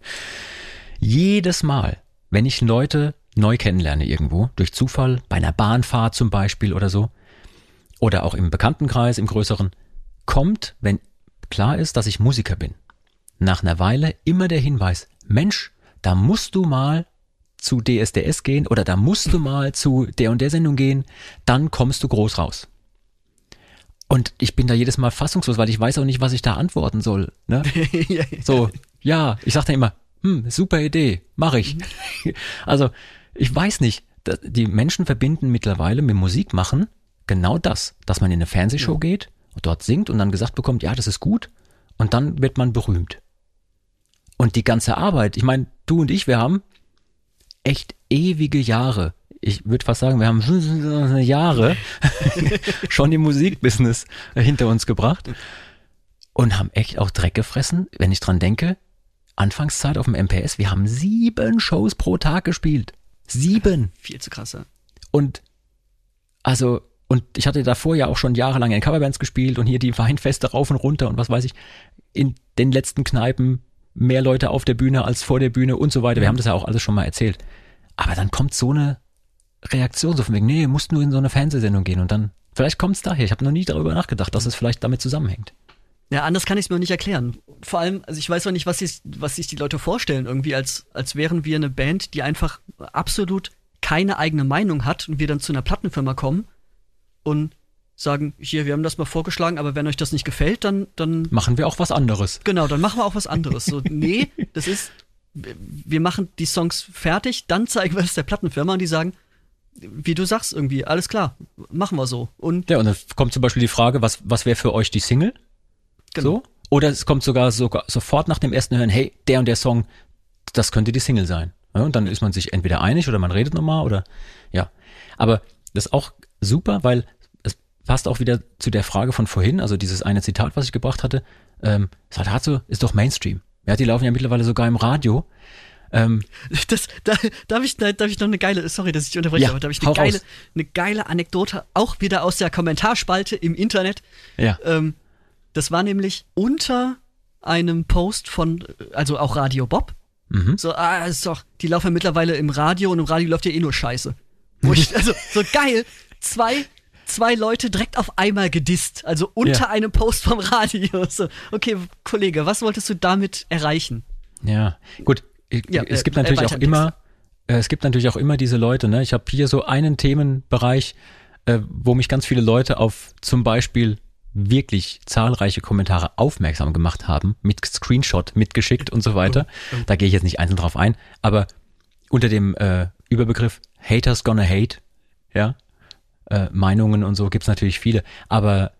Jedes Mal, wenn ich Leute neu kennenlerne irgendwo, durch Zufall, bei einer Bahnfahrt zum Beispiel oder so, oder auch im Bekanntenkreis, im größeren, kommt, wenn klar ist, dass ich Musiker bin. Nach einer Weile immer der Hinweis, Mensch, da musst du mal zu DSDS gehen oder da musst du mal zu der und der Sendung gehen, dann kommst du groß raus. Und ich bin da jedes Mal fassungslos, weil ich weiß auch nicht, was ich da antworten soll. Ne? So, ja, ich sage dann immer, hm, super Idee, mache ich. also, ich weiß nicht, die Menschen verbinden mittlerweile mit Musik machen genau das, dass man in eine Fernsehshow ja. geht dort singt und dann gesagt bekommt, ja, das ist gut und dann wird man berühmt. Und die ganze Arbeit, ich meine, du und ich, wir haben echt ewige Jahre. Ich würde fast sagen, wir haben Jahre schon im Musikbusiness hinter uns gebracht und haben echt auch Dreck gefressen, wenn ich dran denke. Anfangszeit auf dem MPS, wir haben sieben Shows pro Tag gespielt. Sieben. Viel zu krass, ja. Und also, und ich hatte davor ja auch schon jahrelang in Coverbands gespielt und hier die Weinfeste rauf und runter und was weiß ich. In den letzten Kneipen mehr Leute auf der Bühne als vor der Bühne und so weiter. Wir haben das ja auch alles schon mal erzählt. Aber dann kommt so eine Reaktion, so von wegen, nee, musst nur in so eine Fernsehsendung gehen und dann, vielleicht kommt es daher. Ich habe noch nie darüber nachgedacht, dass es vielleicht damit zusammenhängt. Ja, anders kann ich es mir nicht erklären. Vor allem, also ich weiß auch nicht, was sich, was sich die Leute vorstellen, irgendwie, als, als wären wir eine Band, die einfach absolut keine eigene Meinung hat und wir dann zu einer Plattenfirma kommen und sagen, hier, wir haben das mal vorgeschlagen, aber wenn euch das nicht gefällt, dann, dann. Machen wir auch was anderes. Genau, dann machen wir auch was anderes. So, nee, das ist, wir machen die Songs fertig, dann zeigen wir es der Plattenfirma und die sagen, wie du sagst irgendwie, alles klar, machen wir so. Und ja, und dann kommt zum Beispiel die Frage, was, was wäre für euch die Single? Genau. So? Oder es kommt sogar, sogar sofort nach dem ersten Hören, hey, der und der Song, das könnte die Single sein. Ja, und dann ist man sich entweder einig oder man redet nochmal oder ja. Aber das ist auch super, weil passt auch wieder zu der Frage von vorhin, also dieses eine Zitat, was ich gebracht hatte. Ähm, Saltazo ist doch Mainstream. Ja, die laufen ja mittlerweile sogar im Radio. Ähm, das, da, darf, ich, da, darf ich noch eine geile, sorry, dass ich unterbreche, ja, aber darf ich eine geile, eine geile Anekdote, auch wieder aus der Kommentarspalte im Internet. Ja. Ähm, das war nämlich unter einem Post von, also auch Radio Bob. Mhm. So, ah, ist doch, die laufen ja mittlerweile im Radio und im Radio läuft ja eh nur Scheiße. Wo ich, also, so geil, zwei zwei Leute direkt auf einmal gedisst. Also unter ja. einem Post vom Radio. So, okay, Kollege, was wolltest du damit erreichen? Ja, gut. Ja, es gibt äh, natürlich auch immer, äh, es gibt natürlich auch immer diese Leute, ne? Ich habe hier so einen Themenbereich, äh, wo mich ganz viele Leute auf zum Beispiel wirklich zahlreiche Kommentare aufmerksam gemacht haben, mit Screenshot mitgeschickt und so weiter. Da gehe ich jetzt nicht einzeln drauf ein, aber unter dem äh, Überbegriff Haters gonna hate, ja, äh, Meinungen und so gibt's natürlich viele. Aber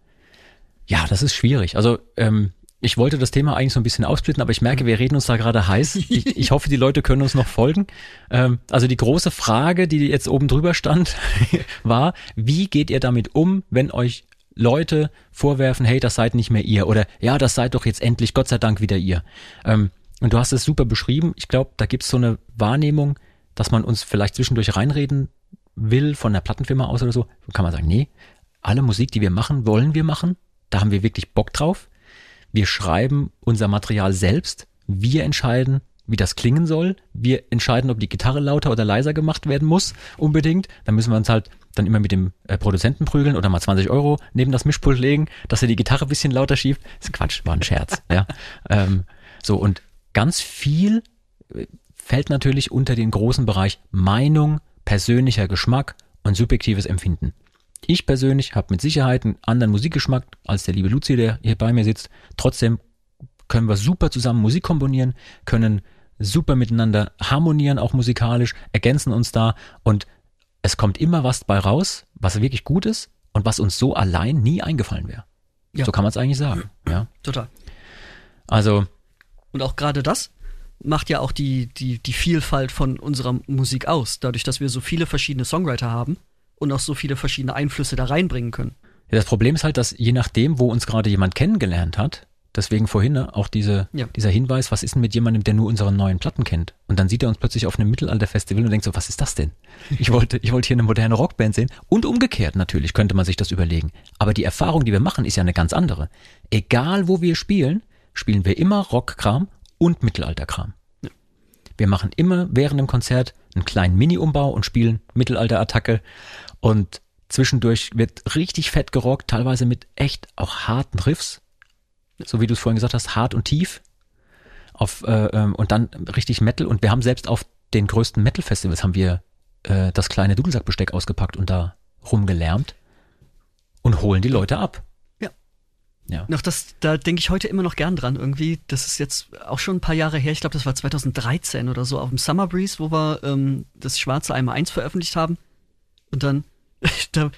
ja, das ist schwierig. Also ähm, ich wollte das Thema eigentlich so ein bisschen aufsplitten, aber ich merke, wir reden uns da gerade heiß. Ich, ich hoffe, die Leute können uns noch folgen. Ähm, also die große Frage, die jetzt oben drüber stand, war, wie geht ihr damit um, wenn euch Leute vorwerfen, hey, das seid nicht mehr ihr oder ja, das seid doch jetzt endlich, Gott sei Dank, wieder ihr. Ähm, und du hast es super beschrieben. Ich glaube, da gibt's so eine Wahrnehmung, dass man uns vielleicht zwischendurch reinreden will von der Plattenfirma aus oder so, kann man sagen, nee, alle Musik, die wir machen, wollen wir machen. Da haben wir wirklich Bock drauf. Wir schreiben unser Material selbst. Wir entscheiden, wie das klingen soll. Wir entscheiden, ob die Gitarre lauter oder leiser gemacht werden muss, unbedingt. Dann müssen wir uns halt dann immer mit dem äh, Produzenten prügeln oder mal 20 Euro neben das Mischpult legen, dass er die Gitarre ein bisschen lauter schiebt. Das ist Quatsch, war ein Scherz. ja. Ähm, so, und ganz viel äh, fällt natürlich unter den großen Bereich Meinung, persönlicher Geschmack und subjektives Empfinden. Ich persönlich habe mit Sicherheit einen anderen Musikgeschmack als der liebe Luzi, der hier bei mir sitzt. Trotzdem können wir super zusammen Musik komponieren, können super miteinander harmonieren, auch musikalisch, ergänzen uns da und es kommt immer was bei raus, was wirklich gut ist und was uns so allein nie eingefallen wäre. Ja. So kann man es eigentlich sagen. Ja. Total. Also. Und auch gerade das macht ja auch die, die, die Vielfalt von unserer Musik aus, dadurch, dass wir so viele verschiedene Songwriter haben und auch so viele verschiedene Einflüsse da reinbringen können. Ja, das Problem ist halt, dass je nachdem, wo uns gerade jemand kennengelernt hat, deswegen vorhin ne, auch diese, ja. dieser Hinweis, was ist denn mit jemandem, der nur unsere neuen Platten kennt? Und dann sieht er uns plötzlich auf einem Mittelalterfestival und denkt so, was ist das denn? Ich wollte, ich wollte hier eine moderne Rockband sehen. Und umgekehrt natürlich könnte man sich das überlegen. Aber die Erfahrung, die wir machen, ist ja eine ganz andere. Egal wo wir spielen, spielen wir immer Rockkram und Mittelalterkram. Ja. Wir machen immer während dem Konzert einen kleinen Mini-Umbau und spielen Mittelalter-Attacke. Und Zwischendurch wird richtig fett gerockt, teilweise mit echt auch harten Riffs. So wie du es vorhin gesagt hast, hart und tief. Auf, äh, ähm, und dann richtig Metal. Und wir haben selbst auf den größten Metal-Festivals haben wir äh, das kleine Dudelsackbesteck ausgepackt und da rumgelärmt und holen die Leute ab. Ja. Noch das, da denke ich heute immer noch gern dran irgendwie. Das ist jetzt auch schon ein paar Jahre her. Ich glaube, das war 2013 oder so auf dem Summer Breeze, wo wir ähm, das Schwarze einmal eins veröffentlicht haben. Und dann, da,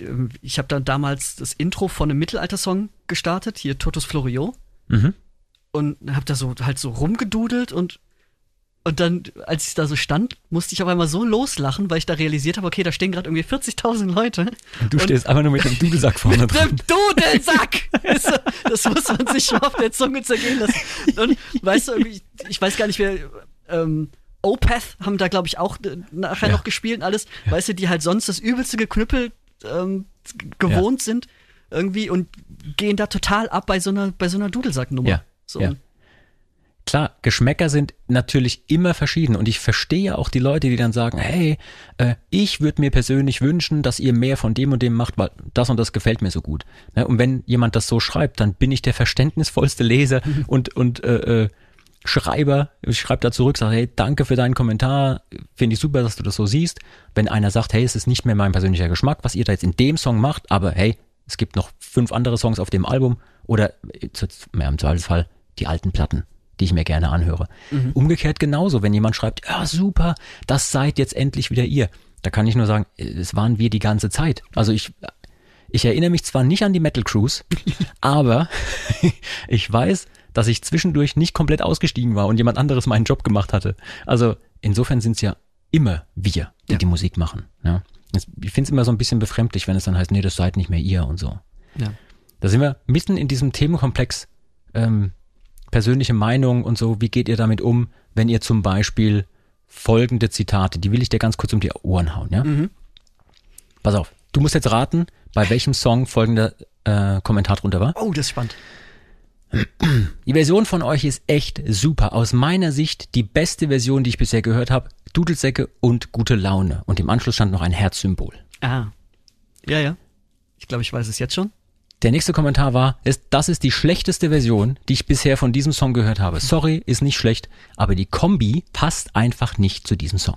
ähm, ich habe dann damals das Intro von einem Mittelalter-Song gestartet, hier Totus Florio. Mhm. Und habe da so halt so rumgedudelt und und dann, als ich da so stand, musste ich auf einmal so loslachen, weil ich da realisiert habe, okay, da stehen gerade irgendwie 40.000 Leute. Und du stehst einfach nur mit dem Dudelsack vorne Mit dran. dem Dudelsack! Das muss man sich schon auf der Zunge zergehen lassen. Und weißt du, irgendwie, ich weiß gar nicht, wer. Ähm, Opeth haben da, glaube ich, auch nachher Ja. noch gespielt und alles. Weißt du, die halt sonst das übelste Geknüppel ähm, gewohnt sind irgendwie und gehen da total ab bei so einer, bei so einer Dudelsacknummer. Ja, So, ja. Klar, Geschmäcker sind natürlich immer verschieden und ich verstehe auch die Leute, die dann sagen, hey, äh, ich würde mir persönlich wünschen, dass ihr mehr von dem und dem macht, weil das und das gefällt mir so gut. Ne? Und wenn jemand das so schreibt, dann bin ich der verständnisvollste Leser und, und äh, äh, Schreiber. Ich schreibe da zurück, sage, hey, danke für deinen Kommentar, finde ich super, dass du das so siehst. Wenn einer sagt, hey, es ist nicht mehr mein persönlicher Geschmack, was ihr da jetzt in dem Song macht, aber hey, es gibt noch fünf andere Songs auf dem Album oder äh, mehr im Zweifelsfall die alten Platten, die ich mir gerne anhöre. Umgekehrt genauso, wenn jemand schreibt, ja super, das seid jetzt endlich wieder ihr. Da kann ich nur sagen, es waren wir die ganze Zeit. Also ich, ich erinnere mich zwar nicht an die Metal Cruise, aber ich weiß, dass ich zwischendurch nicht komplett ausgestiegen war und jemand anderes meinen Job gemacht hatte. Also insofern sind es ja immer wir, die Ja. die Musik machen. Ja. Ich finde es immer so ein bisschen befremdlich, wenn es dann heißt, nee, das seid nicht mehr ihr und so. ja. Da sind wir mitten in diesem Themenkomplex ähm, persönliche Meinung und so. Wie geht ihr damit um, wenn ihr zum Beispiel folgende Zitate, die will ich dir ganz kurz um die Ohren hauen, ja? Pass auf, du musst jetzt raten, bei welchem Song folgender äh, Kommentar drunter war. Oh, das ist spannend. Die Version von euch ist echt super. Aus meiner Sicht die beste Version, die ich bisher gehört habe. Dudelsäcke und gute Laune. Und im Anschluss stand noch ein Herzsymbol. Ah. Ja, ja. Ich glaube, ich weiß es jetzt schon. Der nächste Kommentar war, ist, das ist die schlechteste Version, die ich bisher von diesem Song gehört habe. Sorry, ist nicht schlecht, aber die Kombi passt einfach nicht zu diesem Song.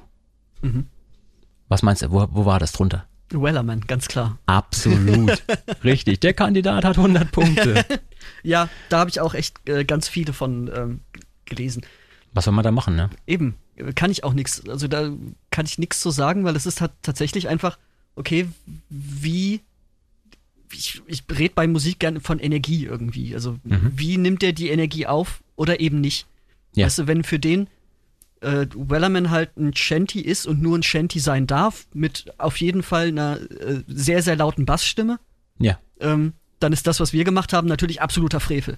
Was meinst du, wo, wo war das drunter? Wellerman, ganz klar. Absolut. Richtig, der Kandidat hat 100 Punkte. Ja, da habe ich auch echt äh, ganz viele von ähm, gelesen. Was soll man da machen, ne? Eben, kann ich auch nichts, also da kann ich nichts zu sagen, weil es ist halt tatsächlich einfach, okay, wie, ich, ich rede bei Musik gerne von Energie irgendwie. Also, wie nimmt er die Energie auf oder eben nicht? Ja. Weißt du, wenn für den äh, Wellerman halt ein Shanty ist und nur ein Shanty sein darf, mit auf jeden Fall einer äh, sehr, sehr lauten Bassstimme, Ja. ähm, dann ist das, was wir gemacht haben, natürlich absoluter Frevel.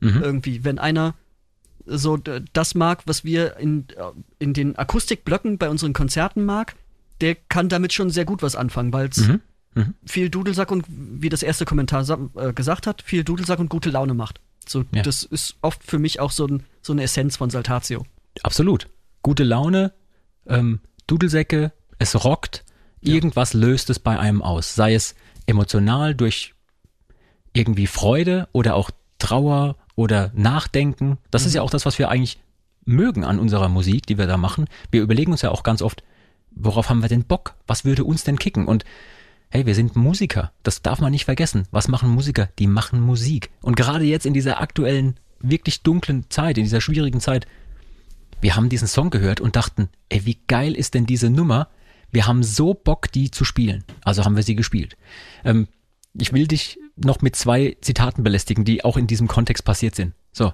Mhm. Irgendwie, wenn einer so das mag, was wir in, äh, in den Akustikblöcken bei unseren Konzerten mag, der kann damit schon sehr gut was anfangen, weil es Mhm. Mhm. viel Dudelsack und, wie das erste Kommentar äh, gesagt hat, viel Dudelsack und gute Laune macht. So, Ja. das ist oft für mich auch so, ein, so eine Essenz von Saltatio. Absolut. Gute Laune, ähm, Dudelsäcke, es rockt, irgendwas löst es bei einem aus. Sei es emotional durch irgendwie Freude oder auch Trauer oder Nachdenken. Das ist ja auch das, was wir eigentlich mögen an unserer Musik, die wir da machen. Wir überlegen uns ja auch ganz oft, worauf haben wir denn Bock? Was würde uns denn kicken? Und hey, wir sind Musiker. Das darf man nicht vergessen. Was machen Musiker? Die machen Musik. Und gerade jetzt in dieser aktuellen, wirklich dunklen Zeit, in dieser schwierigen Zeit, wir haben diesen Song gehört und dachten, ey, wie geil ist denn diese Nummer? Wir haben so Bock, die zu spielen. Also haben wir sie gespielt. Ähm, ich will dich noch mit zwei Zitaten belästigen, die auch in diesem Kontext passiert sind. So,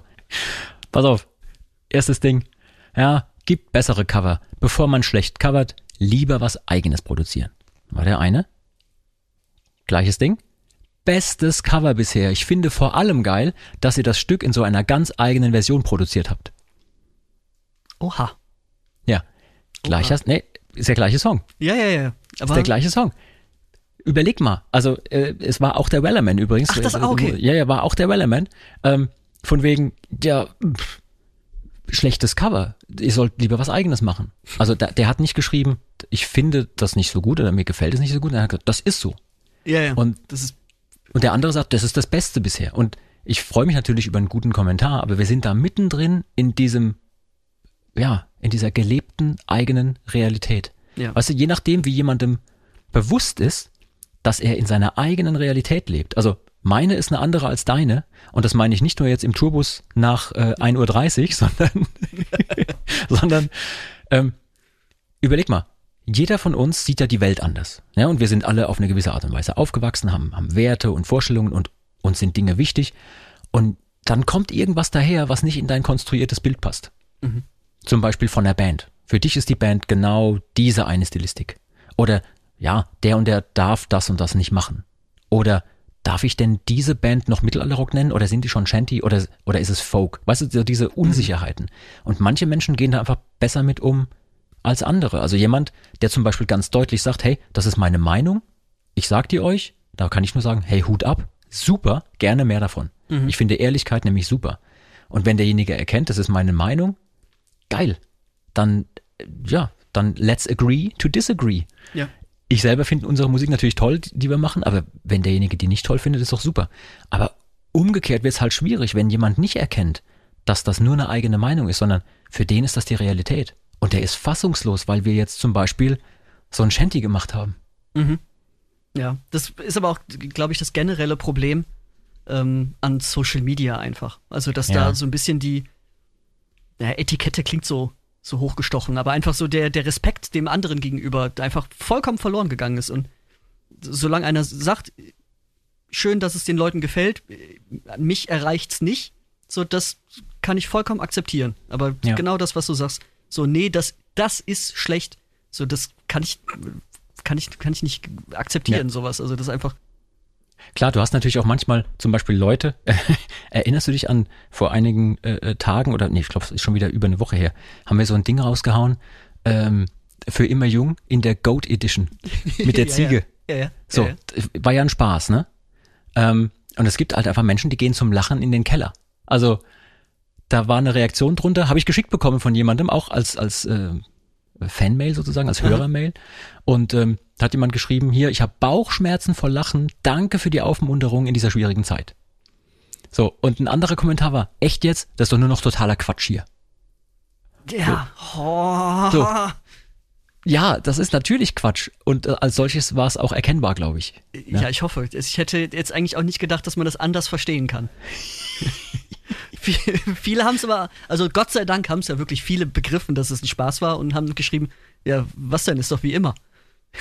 pass auf. Erstes Ding. Ja, gibt bessere Cover. Bevor man schlecht covert, lieber was eigenes produzieren. War der eine. Gleiches Ding. Bestes Cover bisher. Ich finde vor allem geil, dass ihr das Stück in so einer ganz eigenen Version produziert habt. Oha. Ja. Gleicher, nee, ist der gleiche Song. Ja, ja, ja. Ist Aber der gleiche Song. Überleg mal, also äh, es war auch der Wellerman übrigens. Ach, das- ah, okay. Ja, ja, war auch der Wellerman. Ähm, von wegen, ja, pff, schlechtes Cover. Ihr sollt lieber was eigenes machen. Also da, der hat nicht geschrieben, ich finde das nicht so gut oder mir gefällt es nicht so gut. Er hat gesagt, das ist so. Ja, ja. Und, das ist und der andere sagt, das ist das Beste bisher. Und ich freue mich natürlich über einen guten Kommentar, aber wir sind da mittendrin in diesem, ja, in dieser gelebten eigenen Realität. Ja. Weißt du, je nachdem, wie jemandem bewusst ist, dass er in seiner eigenen Realität lebt. Also meine ist eine andere als deine. Und das meine ich nicht nur jetzt im Tourbus nach äh, 1.30 Uhr, sondern, sondern ähm, überleg mal, jeder von uns sieht ja die Welt anders. Ja, und wir sind alle auf eine gewisse Art und Weise aufgewachsen, haben, haben Werte und Vorstellungen und uns sind Dinge wichtig. Und dann kommt irgendwas daher, was nicht in dein konstruiertes Bild passt. Zum Beispiel von der Band. Für dich ist die Band genau diese eine Stilistik. Oder ja, der und der darf das und das nicht machen. Oder darf ich denn diese Band noch Mittelalterrock nennen oder sind die schon Shanty oder, oder ist es Folk? Weißt du, diese Unsicherheiten. Und manche Menschen gehen da einfach besser mit um als andere. Also jemand, der zum Beispiel ganz deutlich sagt, hey, das ist meine Meinung, ich sag die euch, da kann ich nur sagen, hey, Hut ab, super, gerne mehr davon. Ich finde Ehrlichkeit nämlich super. Und wenn derjenige erkennt, das ist meine Meinung, geil, dann, äh, ja, dann let's agree to disagree. ja. Ich selber finde unsere Musik natürlich toll, die die wir machen, aber wenn derjenige die nicht toll findet, ist doch super. Aber umgekehrt wird es halt schwierig, wenn jemand nicht erkennt, dass das nur eine eigene Meinung ist, sondern für den ist das die Realität. Und der ist fassungslos, weil wir jetzt zum Beispiel so ein Shanty gemacht haben. Ja, das ist aber auch, glaube ich, das generelle Problem ähm, an Social Media einfach. Also, dass Ja. da so ein bisschen die ja, Etikette klingt so, so hochgestochen, aber einfach so der, der Respekt dem anderen gegenüber einfach vollkommen verloren gegangen ist. Und solange einer sagt, schön, dass es den Leuten gefällt, mich erreicht's nicht, so das kann ich vollkommen akzeptieren. Aber Ja. genau das, was du sagst, so, nee, das, das ist schlecht, so das kann ich, kann ich, kann ich nicht akzeptieren, Ja. sowas. Also das ist einfach. Klar, du hast natürlich auch manchmal zum Beispiel Leute, erinnerst du dich an vor einigen äh, äh, Tagen oder nee, ich glaube, es ist schon wieder über eine Woche her, haben wir so ein Ding rausgehauen, ähm, für immer jung in der Goat Edition mit der Ja, Ziege. Ja, ja. So, war ja ein Spaß, ne? Ähm, und es gibt halt einfach Menschen, die gehen zum Lachen in den Keller. Also da war eine Reaktion drunter, habe ich geschickt bekommen von jemandem, auch als als äh, Fanmail sozusagen, als Hörermail. Und ähm, da hat jemand geschrieben, hier, ich habe Bauchschmerzen vor Lachen, danke für die Aufmunterung in dieser schwierigen Zeit. So, und ein anderer Kommentar war, echt jetzt? Das ist doch nur noch totaler Quatsch hier. Ja. Oh. So. Ja, das ist natürlich Quatsch. Und äh, als solches war es auch erkennbar, glaube ich. Ja, ich hoffe. Ich hätte jetzt eigentlich auch nicht gedacht, dass man das anders verstehen kann. Viele- haben es aber, also Gott sei Dank haben es ja wirklich viele begriffen, dass es ein Spaß war und haben geschrieben, ja, was denn, ist doch wie immer.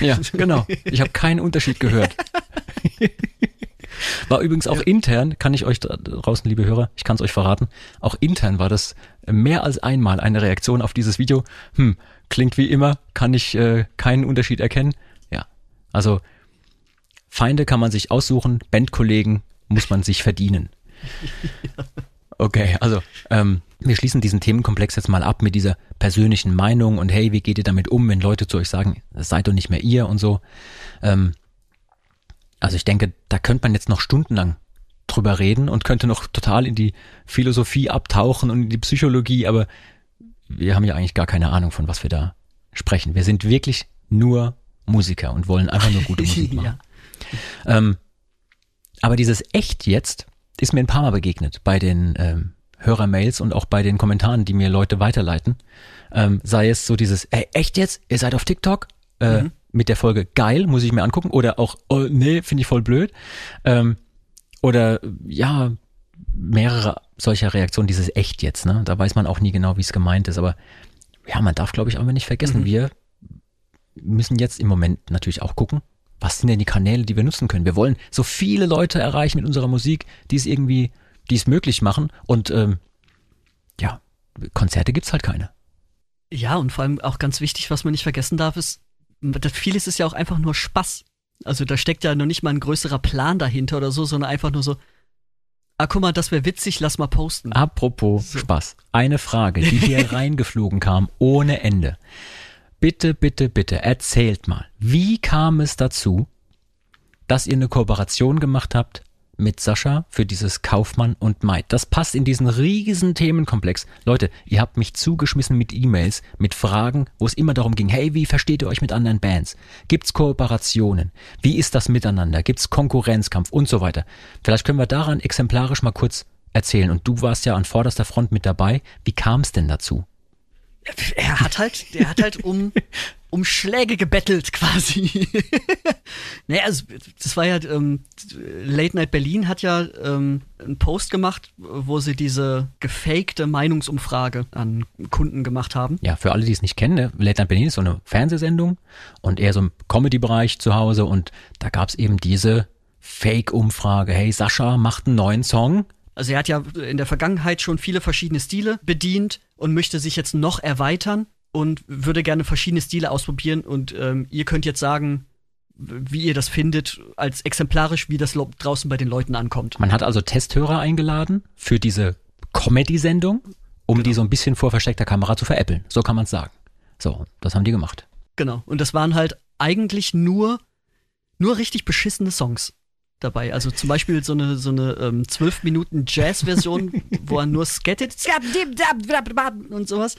Ja, genau. Ich habe keinen Unterschied gehört. War übrigens auch intern, kann ich euch da draußen, liebe Hörer, ich kann es euch verraten, auch intern war das mehr als einmal eine Reaktion auf dieses Video. Hm, klingt wie immer, kann ich äh, keinen Unterschied erkennen. Ja, also Feinde kann man sich aussuchen, Bandkollegen muss man sich verdienen. Okay, also ähm, wir schließen diesen Themenkomplex jetzt mal ab mit dieser persönlichen Meinung und hey, wie geht ihr damit um, wenn Leute zu euch sagen, das seid doch nicht mehr ihr und so. Ähm, also ich denke, da könnte man jetzt noch stundenlang drüber reden und könnte noch total in die Philosophie abtauchen und in die Psychologie, aber wir haben ja eigentlich gar keine Ahnung, von was wir da sprechen. Wir sind wirklich nur Musiker und wollen einfach nur gute Musik machen. ja. Ähm, aber dieses echt jetzt ist mir ein paar Mal begegnet bei den ähm, Hörermails und auch bei den Kommentaren, die mir Leute weiterleiten. Ähm, sei es so dieses, ey, echt jetzt? Ihr seid auf TikTok? Äh, Mit der Folge geil, muss ich mir angucken. Oder auch, oh, nee, finde ich voll blöd. Ähm, oder ja, mehrere solcher Reaktionen, dieses echt jetzt, ne? Da weiß man auch nie genau, wie es gemeint ist. Aber ja, man darf, glaube ich, aber nicht vergessen, wir müssen jetzt im Moment natürlich auch gucken, was sind denn die Kanäle, die wir nutzen können. Wir wollen so viele Leute erreichen mit unserer Musik, die es irgendwie, die es möglich machen. Und ähm, ja, Konzerte gibt's halt keine. Ja, und vor allem auch ganz wichtig, was man nicht vergessen darf, ist, vieles ist ja auch einfach nur Spaß. Also da steckt ja noch nicht mal ein größerer Plan dahinter oder so, sondern einfach nur so, ah, guck mal, das wäre witzig, lass mal posten. Apropos Spaß. Eine Frage, die hier reingeflogen kam, ohne Ende. Bitte, bitte, bitte, erzählt mal, wie kam es dazu, dass ihr eine Kooperation gemacht habt mit Sascha für dieses Kaufmann und Maid. Das passt in diesen riesen Themenkomplex. Leute, ihr habt mich zugeschmissen mit E-Mails, mit Fragen, wo es immer darum ging, hey, wie versteht ihr euch mit anderen Bands? Gibt's Kooperationen? Wie ist das miteinander? Gibt's Konkurrenzkampf und so weiter? Vielleicht können wir daran exemplarisch mal kurz erzählen. Und du warst ja an vorderster Front mit dabei. Wie kam es denn dazu? Er hat halt, der hat halt um, um Schläge gebettelt quasi. naja, also, das war ja, ähm, Late Night Berlin hat ja ähm, einen Post gemacht, wo sie diese gefakte Meinungsumfrage an Kunden gemacht haben. Ja, für alle, die es nicht kennen, ne? Late Night Berlin ist so eine Fernsehsendung und eher so im Comedy-Bereich zu Hause und da gab es eben diese Fake-Umfrage. Hey, Sascha macht einen neuen Song. Also er hat ja in der Vergangenheit schon viele verschiedene Stile bedient und möchte sich jetzt noch erweitern und würde gerne verschiedene Stile ausprobieren. Und ähm, ihr könnt jetzt sagen, wie ihr das findet, als exemplarisch, wie das draußen bei den Leuten ankommt. Man hat also Testhörer eingeladen für diese Comedy-Sendung, um genau. die so ein bisschen vor versteckter Kamera zu veräppeln. So kann man es sagen. So, das haben die gemacht. Genau. Und das waren halt eigentlich nur, nur richtig beschissene Songs dabei. Also zum Beispiel so eine so eine ähm, 12 Minuten Jazz-Version, wo er nur skettet und sowas.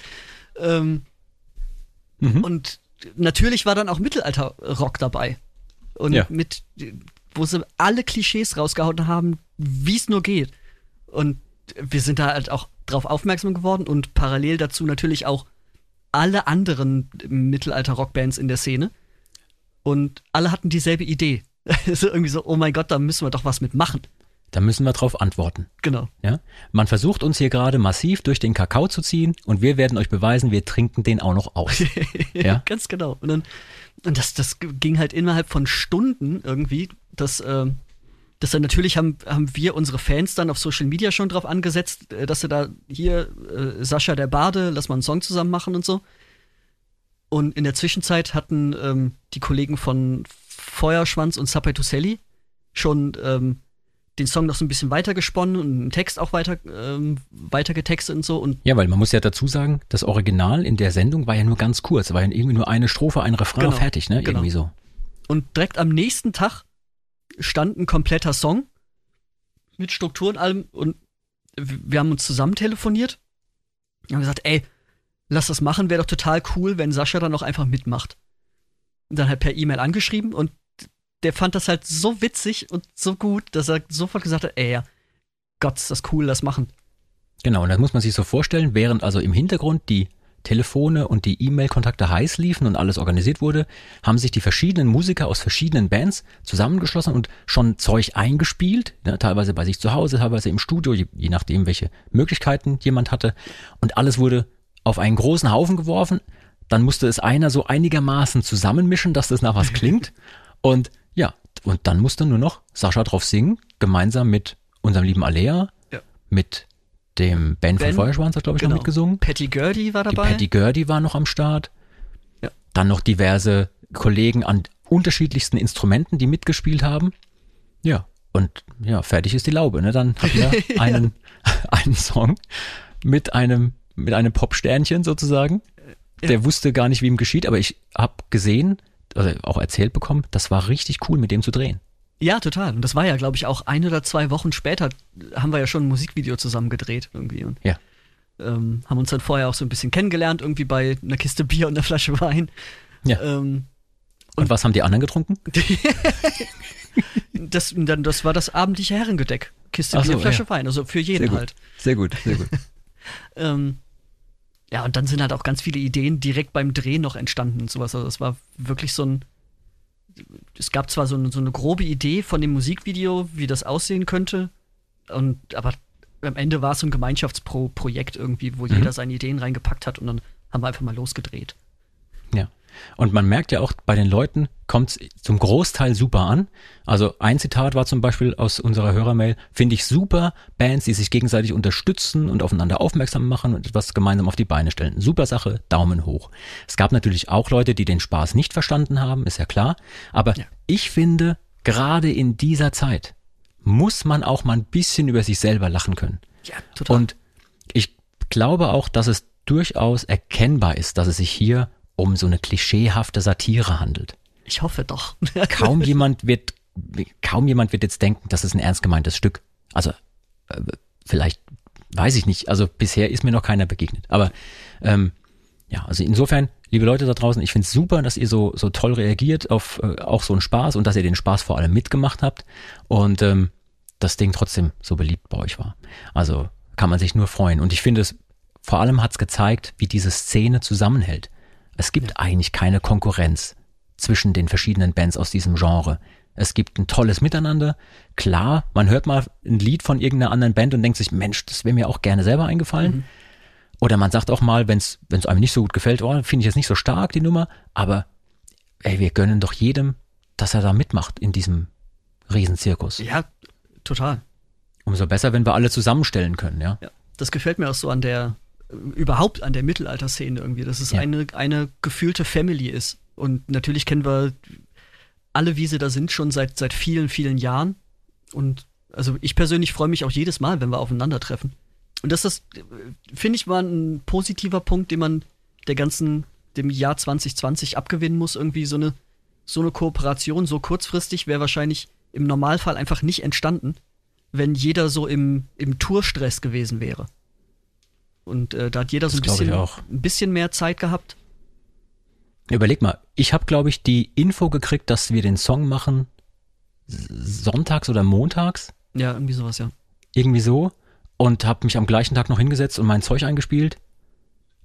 Ähm, mhm. Und natürlich war dann auch Mittelalter-Rock dabei. Und ja. mit, wo sie alle Klischees rausgehauen haben, wie es nur geht. Und wir sind da halt auch drauf aufmerksam geworden und parallel dazu natürlich auch alle anderen Mittelalter-Rockbands in der Szene. Und alle hatten dieselbe Idee. so irgendwie so, oh mein Gott, da müssen wir doch was mitmachen. Da müssen wir drauf antworten. Genau. Ja? Man versucht uns hier gerade massiv durch den Kakao zu ziehen und wir werden euch beweisen, wir trinken den auch noch aus. ja? Ganz genau. Und, dann, und das, das ging halt innerhalb von Stunden irgendwie, dass, äh, dass dann natürlich haben, haben wir unsere Fans dann auf Social Media schon drauf angesetzt, äh, dass sie da hier, äh, Sascha der Bade, lass mal einen Song zusammen machen und so. Und in der Zwischenzeit hatten ähm, die Kollegen von Feuerschwanz und Sapetuselli schon ähm, den Song noch so ein bisschen weiter gesponnen und einen Text auch weiter, ähm, weiter getextet und so. Und ja, weil man muss ja dazu sagen, das Original in der Sendung war ja nur ganz kurz, war ja irgendwie nur eine Strophe, ein Refrain genau, fertig, ne? Irgendwie genau. so. Und direkt am nächsten Tag stand ein kompletter Song mit Struktur und allem und wir haben uns zusammen telefoniert und haben gesagt, ey, lass das machen, wäre doch total cool, wenn Sascha dann auch einfach mitmacht dann halt per E-Mail angeschrieben und der fand das halt so witzig und so gut, dass er sofort gesagt hat, ey, ja, Gott, ist das cool, das machen. Genau, und das muss man sich so vorstellen, während also im Hintergrund die Telefone und die E-Mail-Kontakte heiß liefen und alles organisiert wurde, haben sich die verschiedenen Musiker aus verschiedenen Bands zusammengeschlossen und schon Zeug eingespielt, ne, teilweise bei sich zu Hause, teilweise im Studio, je, je nachdem, welche Möglichkeiten jemand hatte. Und alles wurde auf einen großen Haufen geworfen dann musste es einer so einigermaßen zusammenmischen, dass das nach was klingt. Und ja, und dann musste nur noch Sascha drauf singen, gemeinsam mit unserem lieben Alea, ja. mit dem Ben, ben von Feuerschwanz hat, glaube ich, genau. noch mitgesungen. Patty Gurdy war dabei. Die Patty Gurdy war noch am Start. Ja. Dann noch diverse Kollegen an unterschiedlichsten Instrumenten, die mitgespielt haben. Ja, und ja, fertig ist die Laube. Ne? Dann hatten wir einen, einen Song mit einem, mit einem Pop-Sternchen sozusagen. Der wusste gar nicht, wie ihm geschieht, aber ich habe gesehen, also auch erzählt bekommen, das war richtig cool, mit dem zu drehen. Ja, total. Und das war ja, glaube ich, auch ein oder zwei Wochen später haben wir ja schon ein Musikvideo zusammen gedreht irgendwie. Und, ja. Ähm, haben uns dann vorher auch so ein bisschen kennengelernt, irgendwie bei einer Kiste Bier und einer Flasche Wein. Ja. Ähm, und, und, was haben die anderen getrunken? das, dann, das war das abendliche Herrengedeck. Kiste Bier, so, Flasche ja. Wein, also für jeden sehr halt. Sehr gut, sehr gut. ähm, ja, und dann sind halt auch ganz viele Ideen direkt beim Drehen noch entstanden und sowas. Also es war wirklich so ein. Es gab zwar so eine, so eine grobe Idee von dem Musikvideo, wie das aussehen könnte, und aber am Ende war es so ein Gemeinschaftsprojekt irgendwie, wo mhm. jeder seine Ideen reingepackt hat und dann haben wir einfach mal losgedreht. Ja. Und man merkt ja auch bei den Leuten, kommt es zum Großteil super an. Also ein Zitat war zum Beispiel aus unserer Hörermail, finde ich super, Bands, die sich gegenseitig unterstützen und aufeinander aufmerksam machen und etwas gemeinsam auf die Beine stellen. Super Sache, Daumen hoch. Es gab natürlich auch Leute, die den Spaß nicht verstanden haben, ist ja klar. Aber ja. ich finde, gerade in dieser Zeit muss man auch mal ein bisschen über sich selber lachen können. Ja, total. Und ich glaube auch, dass es durchaus erkennbar ist, dass es sich hier um so eine klischeehafte Satire handelt. Ich hoffe doch. Kaum jemand wird kaum jemand wird jetzt denken, das ist ein ernst gemeintes Stück. Also äh, vielleicht weiß ich nicht. Also bisher ist mir noch keiner begegnet. Aber ähm, ja, also insofern, liebe Leute da draußen, ich finde es super, dass ihr so, so toll reagiert auf äh, auch so einen Spaß und dass ihr den Spaß vor allem mitgemacht habt und ähm, das Ding trotzdem so beliebt bei euch war. Also kann man sich nur freuen. Und ich finde es, vor allem hat es gezeigt, wie diese Szene zusammenhält. Es gibt eigentlich keine Konkurrenz zwischen den verschiedenen Bands aus diesem Genre. Es gibt ein tolles Miteinander. Klar, man hört mal ein Lied von irgendeiner anderen Band und denkt sich, Mensch, das wäre mir auch gerne selber eingefallen. Mhm. Oder man sagt auch mal, wenn es einem nicht so gut gefällt, oh, finde ich jetzt nicht so stark, die Nummer, aber ey, wir gönnen doch jedem, dass er da mitmacht in diesem Riesenzirkus. Ja, total. Umso besser, wenn wir alle zusammenstellen können, ja. ja das gefällt mir auch so an der, überhaupt an der Mittelalterszene irgendwie, dass es ja. eine, eine gefühlte Family ist. Und natürlich kennen wir alle, wie sie da sind, schon seit, seit vielen, vielen Jahren. Und also ich persönlich freue mich auch jedes Mal, wenn wir aufeinandertreffen. Und das ist, finde ich, mal ein positiver Punkt, den man der ganzen, dem Jahr 2020 abgewinnen muss. Irgendwie so eine, so eine Kooperation so kurzfristig wäre wahrscheinlich im Normalfall einfach nicht entstanden, wenn jeder so im, im Tourstress gewesen wäre. Und äh, da hat jeder so ein bisschen, ein bisschen mehr Zeit gehabt. Überleg mal, ich habe, glaube ich, die Info gekriegt, dass wir den Song machen sonntags oder montags. Ja, irgendwie sowas, ja. Irgendwie so. Und habe mich am gleichen Tag noch hingesetzt und mein Zeug eingespielt.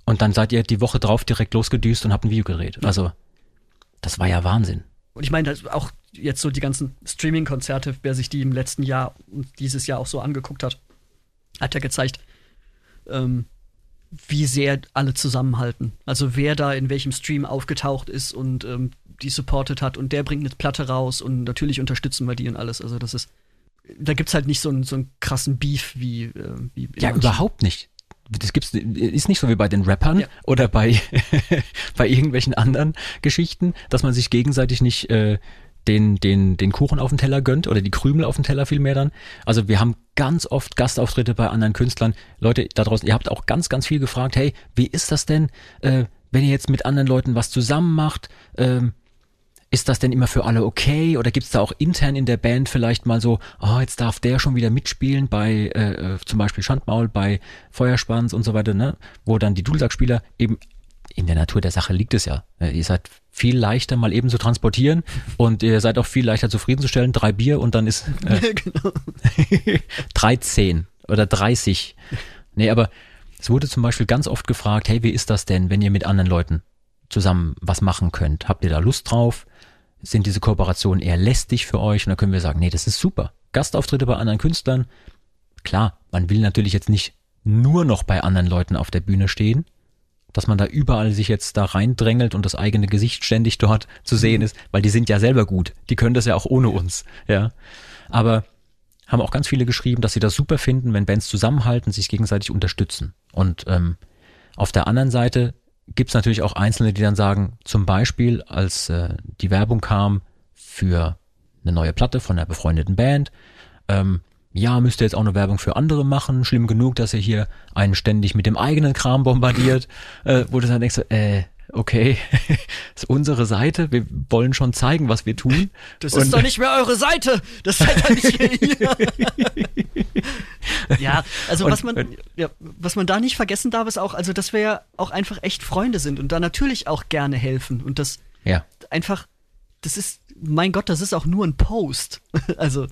Und dann seid ihr die Woche drauf direkt losgedüst und habt ein Video gedreht. Also, das war ja Wahnsinn. Und ich meine, auch jetzt so die ganzen Streaming-Konzerte, wer sich die im letzten Jahr und dieses Jahr auch so angeguckt hat, hat ja gezeigt, ähm, wie sehr alle zusammenhalten. Also wer da in welchem Stream aufgetaucht ist und ähm, die supportet hat und der bringt eine Platte raus und natürlich unterstützen wir die und alles. Also das ist, da gibt's halt nicht so einen, so einen krassen Beef wie, äh, wie Ja, überhaupt nicht. Das gibt's, ist nicht so wie bei den Rappern ja. oder bei, bei irgendwelchen anderen Geschichten, dass man sich gegenseitig nicht äh, den, den, den Kuchen auf den Teller gönnt oder die Krümel auf den Teller vielmehr dann. Also wir haben ganz oft Gastauftritte bei anderen Künstlern. Leute da draußen, ihr habt auch ganz, ganz viel gefragt, hey, wie ist das denn, äh, wenn ihr jetzt mit anderen Leuten was zusammen macht? Ähm, ist das denn immer für alle okay? Oder gibt's da auch intern in der Band vielleicht mal so, oh, jetzt darf der schon wieder mitspielen bei äh, äh zum Beispiel Schandmaul, bei Feuerspanns und so weiter, ne? Wo dann die Dudelsackspieler eben in der Natur der Sache liegt es ja. Ihr seid viel leichter mal eben zu transportieren und ihr seid auch viel leichter zufriedenzustellen. Drei Bier und dann ist äh, genau. 13 oder 30. Nee, aber es wurde zum Beispiel ganz oft gefragt, hey, wie ist das denn, wenn ihr mit anderen Leuten zusammen was machen könnt? Habt ihr da Lust drauf? Sind diese Kooperationen eher lästig für euch? Und da können wir sagen, nee, das ist super. Gastauftritte bei anderen Künstlern. Klar, man will natürlich jetzt nicht nur noch bei anderen Leuten auf der Bühne stehen, dass man da überall sich jetzt da reindrängelt und das eigene Gesicht ständig dort zu sehen ist, weil die sind ja selber gut. Die können das ja auch ohne uns, ja. Aber haben auch ganz viele geschrieben, dass sie das super finden, wenn Bands zusammenhalten, sich gegenseitig unterstützen. Und ähm, auf der anderen Seite gibt's natürlich auch Einzelne, die dann sagen, zum Beispiel, als äh, die Werbung kam für eine neue Platte von einer befreundeten Band, ähm, ja, müsst ihr jetzt auch eine Werbung für andere machen, schlimm genug, dass ihr hier einen ständig mit dem eigenen Kram bombardiert, äh, wo du dann denkst, äh, okay, ist unsere Seite, wir wollen schon zeigen, was wir tun. Das ist doch nicht mehr eure Seite, das seid doch nicht hier. ja, also und, was man, ja, was man da nicht vergessen darf, ist auch, also dass wir ja auch einfach echt Freunde sind und da natürlich auch gerne helfen und das ja. einfach, das ist, mein Gott, das ist auch nur ein Post. also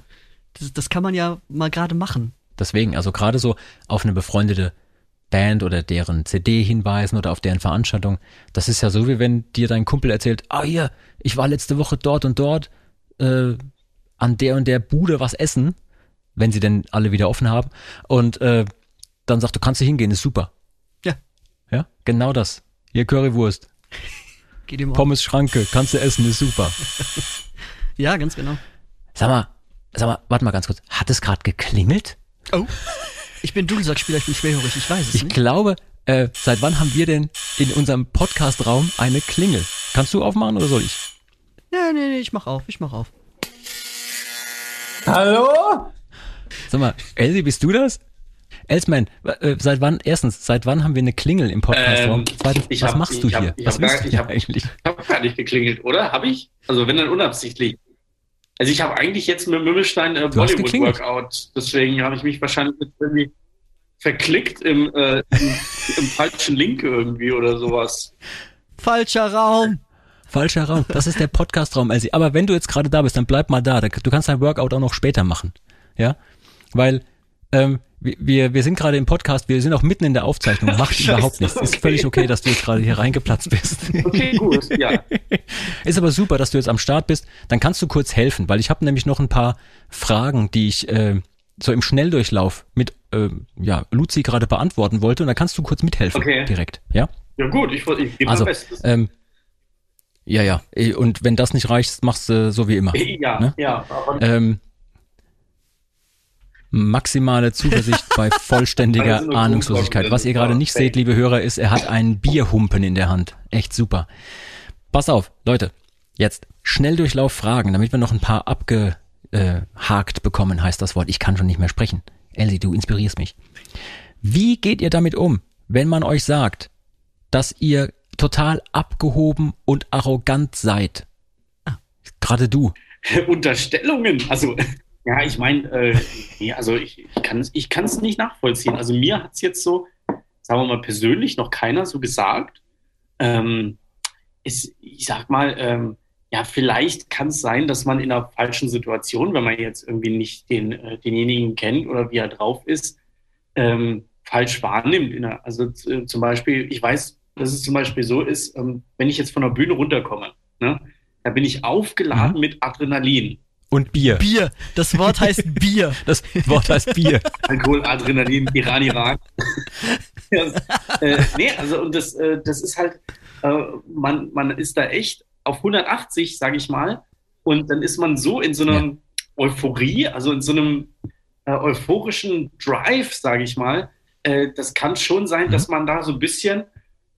das, das kann man ja mal gerade machen. Deswegen, also gerade so auf eine befreundete Band oder deren CD hinweisen oder auf deren Veranstaltung. Das ist ja so, wie wenn dir dein Kumpel erzählt, ah hier, ich war letzte Woche dort und dort äh, an der und der Bude was essen, wenn sie denn alle wieder offen haben. Und äh, dann sagt du, kannst du hingehen, ist super. Ja. Ja, genau das. Hier Currywurst. Pommes Schranke, kannst du essen, ist super. ja, ganz genau. Sag mal, Sag mal, warte mal ganz kurz. Hat es gerade geklingelt? Oh. Ich bin Dudelsackspieler, ich bin schwerhörig, ich weiß es ich nicht. Ich glaube, äh, seit wann haben wir denn in unserem Podcast-Raum eine Klingel? Kannst du aufmachen oder soll ich? Nee, nee, nee, ich mach auf, ich mach auf. Hallo? Sag mal, Elsie, bist du das? Elsman, äh, seit wann, erstens, seit wann haben wir eine Klingel im Podcast-Raum? Ähm, Zweitens, was hab, machst du hab, hier? was hab gar, ich hab, eigentlich? Ich habe gar nicht geklingelt, oder? Habe ich? Also wenn dann unabsichtlich. Also ich habe eigentlich jetzt mit Mümmelstein äh, Du hast Bollywood geklingelt. Workout, deswegen habe ich mich wahrscheinlich jetzt irgendwie verklickt im, äh, im, im falschen Link irgendwie oder sowas. Falscher Raum. Falscher Raum. Das ist der Podcast-Raum, Elsie. Aber wenn du jetzt gerade da bist, dann bleib mal da. Du kannst dein Workout auch noch später machen. Ja? Weil ähm, wir- wir, sind gerade im Podcast, wir sind auch mitten in der Aufzeichnung. Macht Scheiße, überhaupt nichts. Ist okay. völlig okay, dass du jetzt gerade hier reingeplatzt bist. Okay, gut, ja. Ist aber super, dass du jetzt am Start bist. Dann kannst du kurz helfen, weil ich habe nämlich noch ein paar Fragen, die ich äh, so im Schnelldurchlauf mit äh, ja, Luzi gerade beantworten wollte. Und dann kannst du kurz mithelfen Okay. direkt. Ja? Ja gut, ich, ich gebe Also, mein Bestes. ähm, ja, ja. eh, Und wenn das nicht reicht, machst du so wie immer. ja, ne? ja, aber Ähm, maximale Zuversicht bei vollständiger Ahnungslosigkeit. Was ihr gerade nicht seht, liebe Hörer, ist, er hat einen Bierhumpen in der Hand. Echt super. Pass auf, Leute. Jetzt Schnelldurchlauf Fragen, damit wir noch ein paar abgehakt bekommen, heißt das Wort. Ich kann schon nicht mehr sprechen. Elsie, du inspirierst mich. Wie geht ihr damit um, wenn man euch sagt, dass ihr total abgehoben und arrogant seid? Gerade du. Unterstellungen. Also, ja, ich meine, äh, nee, also ich, ich kann es ich kann's nicht nachvollziehen. Also mir hat es jetzt so, sagen wir mal, persönlich noch keiner so gesagt. Ähm, ist, ich sag mal, ähm, ja, vielleicht kann es sein, dass man in einer falschen Situation, wenn man jetzt irgendwie nicht den, äh, denjenigen kennt oder wie er drauf ist, ähm, falsch wahrnimmt. Einer, also z- zum Beispiel, ich weiß, dass es zum Beispiel so ist, ähm, wenn ich jetzt von der Bühne runterkomme, ne, da bin ich aufgeladen mit Adrenalin. Und Bier. Bier. Das Wort heißt Bier. Das Wort heißt Bier. Alkohol, Adrenalin, Iran, Irak. ja, äh, nee, also und das, äh, das ist halt, äh, man, man ist da echt auf 180, sage ich mal, und dann ist man so in so einer Euphorie, also in so einem äh, euphorischen Drive, sage ich mal. Äh, das kann schon sein, Mhm. dass man da so ein bisschen,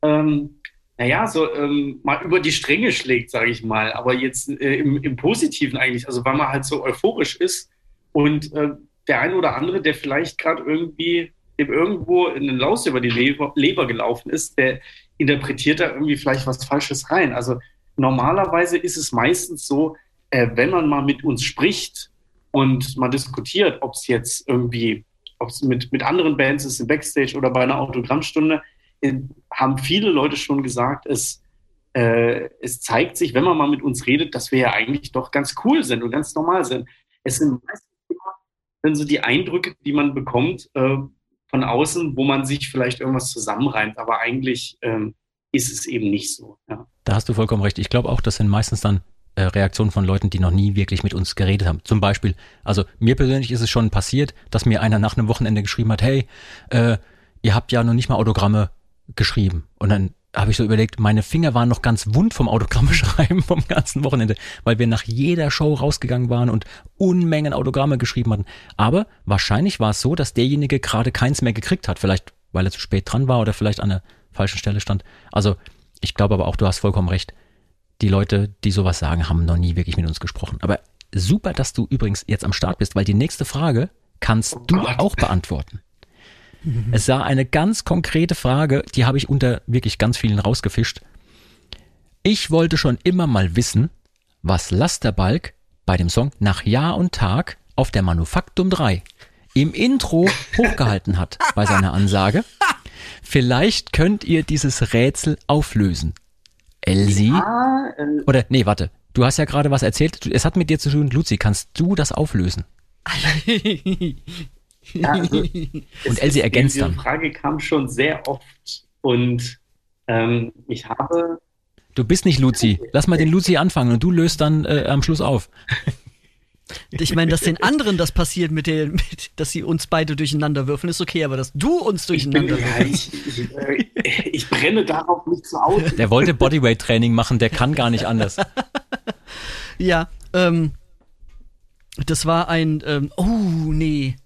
ähm, naja, so ähm, mal über die Stränge schlägt, sage ich mal, aber jetzt äh, im, im Positiven eigentlich, also weil man halt so euphorisch ist und äh, der ein oder andere, der vielleicht gerade irgendwie dem irgendwo in den Laus über die Leber, Leber gelaufen ist, der interpretiert da irgendwie vielleicht was Falsches rein. Also normalerweise ist es meistens so, äh, wenn man mal mit uns spricht und man diskutiert, ob es jetzt irgendwie, ob es mit, mit anderen Bands ist, im Backstage oder bei einer Autogrammstunde, haben viele Leute schon gesagt, es, äh, es zeigt sich, wenn man mal mit uns redet, dass wir ja eigentlich doch ganz cool sind und ganz normal sind. Es sind meistens immer so die Eindrücke, die man bekommt äh, von außen, wo man sich vielleicht irgendwas zusammenreimt, aber eigentlich ähm, ist es eben nicht so. Ja. Da hast du vollkommen recht. Ich glaube auch, das sind meistens dann äh, Reaktionen von Leuten, die noch nie wirklich mit uns geredet haben. Zum Beispiel, also mir persönlich ist es schon passiert, dass mir einer nach einem Wochenende geschrieben hat, hey, äh, ihr habt ja noch nicht mal Autogramme geschrieben. Und dann habe ich so überlegt, meine Finger waren noch ganz wund vom Autogramme schreiben vom ganzen Wochenende, weil wir nach jeder Show rausgegangen waren und Unmengen Autogramme geschrieben hatten. Aber wahrscheinlich war es so, dass derjenige gerade keins mehr gekriegt hat. Vielleicht, weil er zu spät dran war oder vielleicht an der falschen Stelle stand. Also ich glaube aber auch, du hast vollkommen recht. Die Leute, die sowas sagen, haben noch nie wirklich mit uns gesprochen. Aber super, dass du übrigens jetzt am Start bist, weil die nächste Frage kannst du auch beantworten. Es war eine ganz konkrete Frage, die habe ich unter wirklich ganz vielen rausgefischt. Ich wollte schon immer mal wissen, was Lasterbalk bei dem Song Nach Jahr und Tag auf der Manufaktum 3 im Intro hochgehalten hat bei seiner Ansage. Vielleicht könnt ihr dieses Rätsel auflösen. Elsie? Ah, äh, Oder, nee, warte. Du hast ja gerade was erzählt. Es hat mit dir zu tun. Luzi, kannst du das auflösen? ja, also, es Elsie ergänzt diese dann. Frage kam schon sehr oft und ähm, ich habe Du bist nicht Luzi. Lass mal den Luzi anfangen und du löst dann äh, am Schluss auf. Ich meine, dass den anderen das passiert, mit den, mit, dass sie uns beide durcheinander würfeln, ist okay, aber dass du uns ich, bin, durcheinander ja, ich, ich, äh, ich brenne darauf nicht zu aus. Der wollte Bodyweight-Training machen, der kann gar nicht anders. Ja, ähm, das war ein, ähm, oh, nee.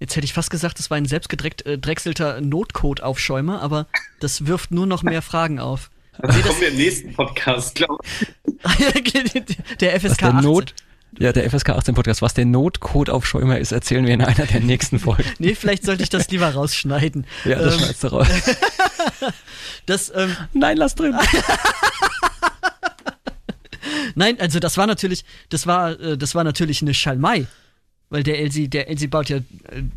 Jetzt hätte ich fast gesagt, das war ein selbstgedrechselter Notcode-Aufschäumer, aber das wirft nur noch mehr Fragen auf. Das kommen wir im nächsten Podcast, glaube ich. der FSK der 18. Not, ja, der FSK 18 Podcast, was der Notcode auf Schäumer ist, erzählen wir in einer der nächsten Folgen. Nee, vielleicht sollte ich das lieber rausschneiden. Ja, das ähm, schneidest du raus. das, ähm, Nein, lass drin. Nein, also das war natürlich, das war, äh, das war natürlich eine Schalmei. Weil der Elsie, der Elsie baut ja äh,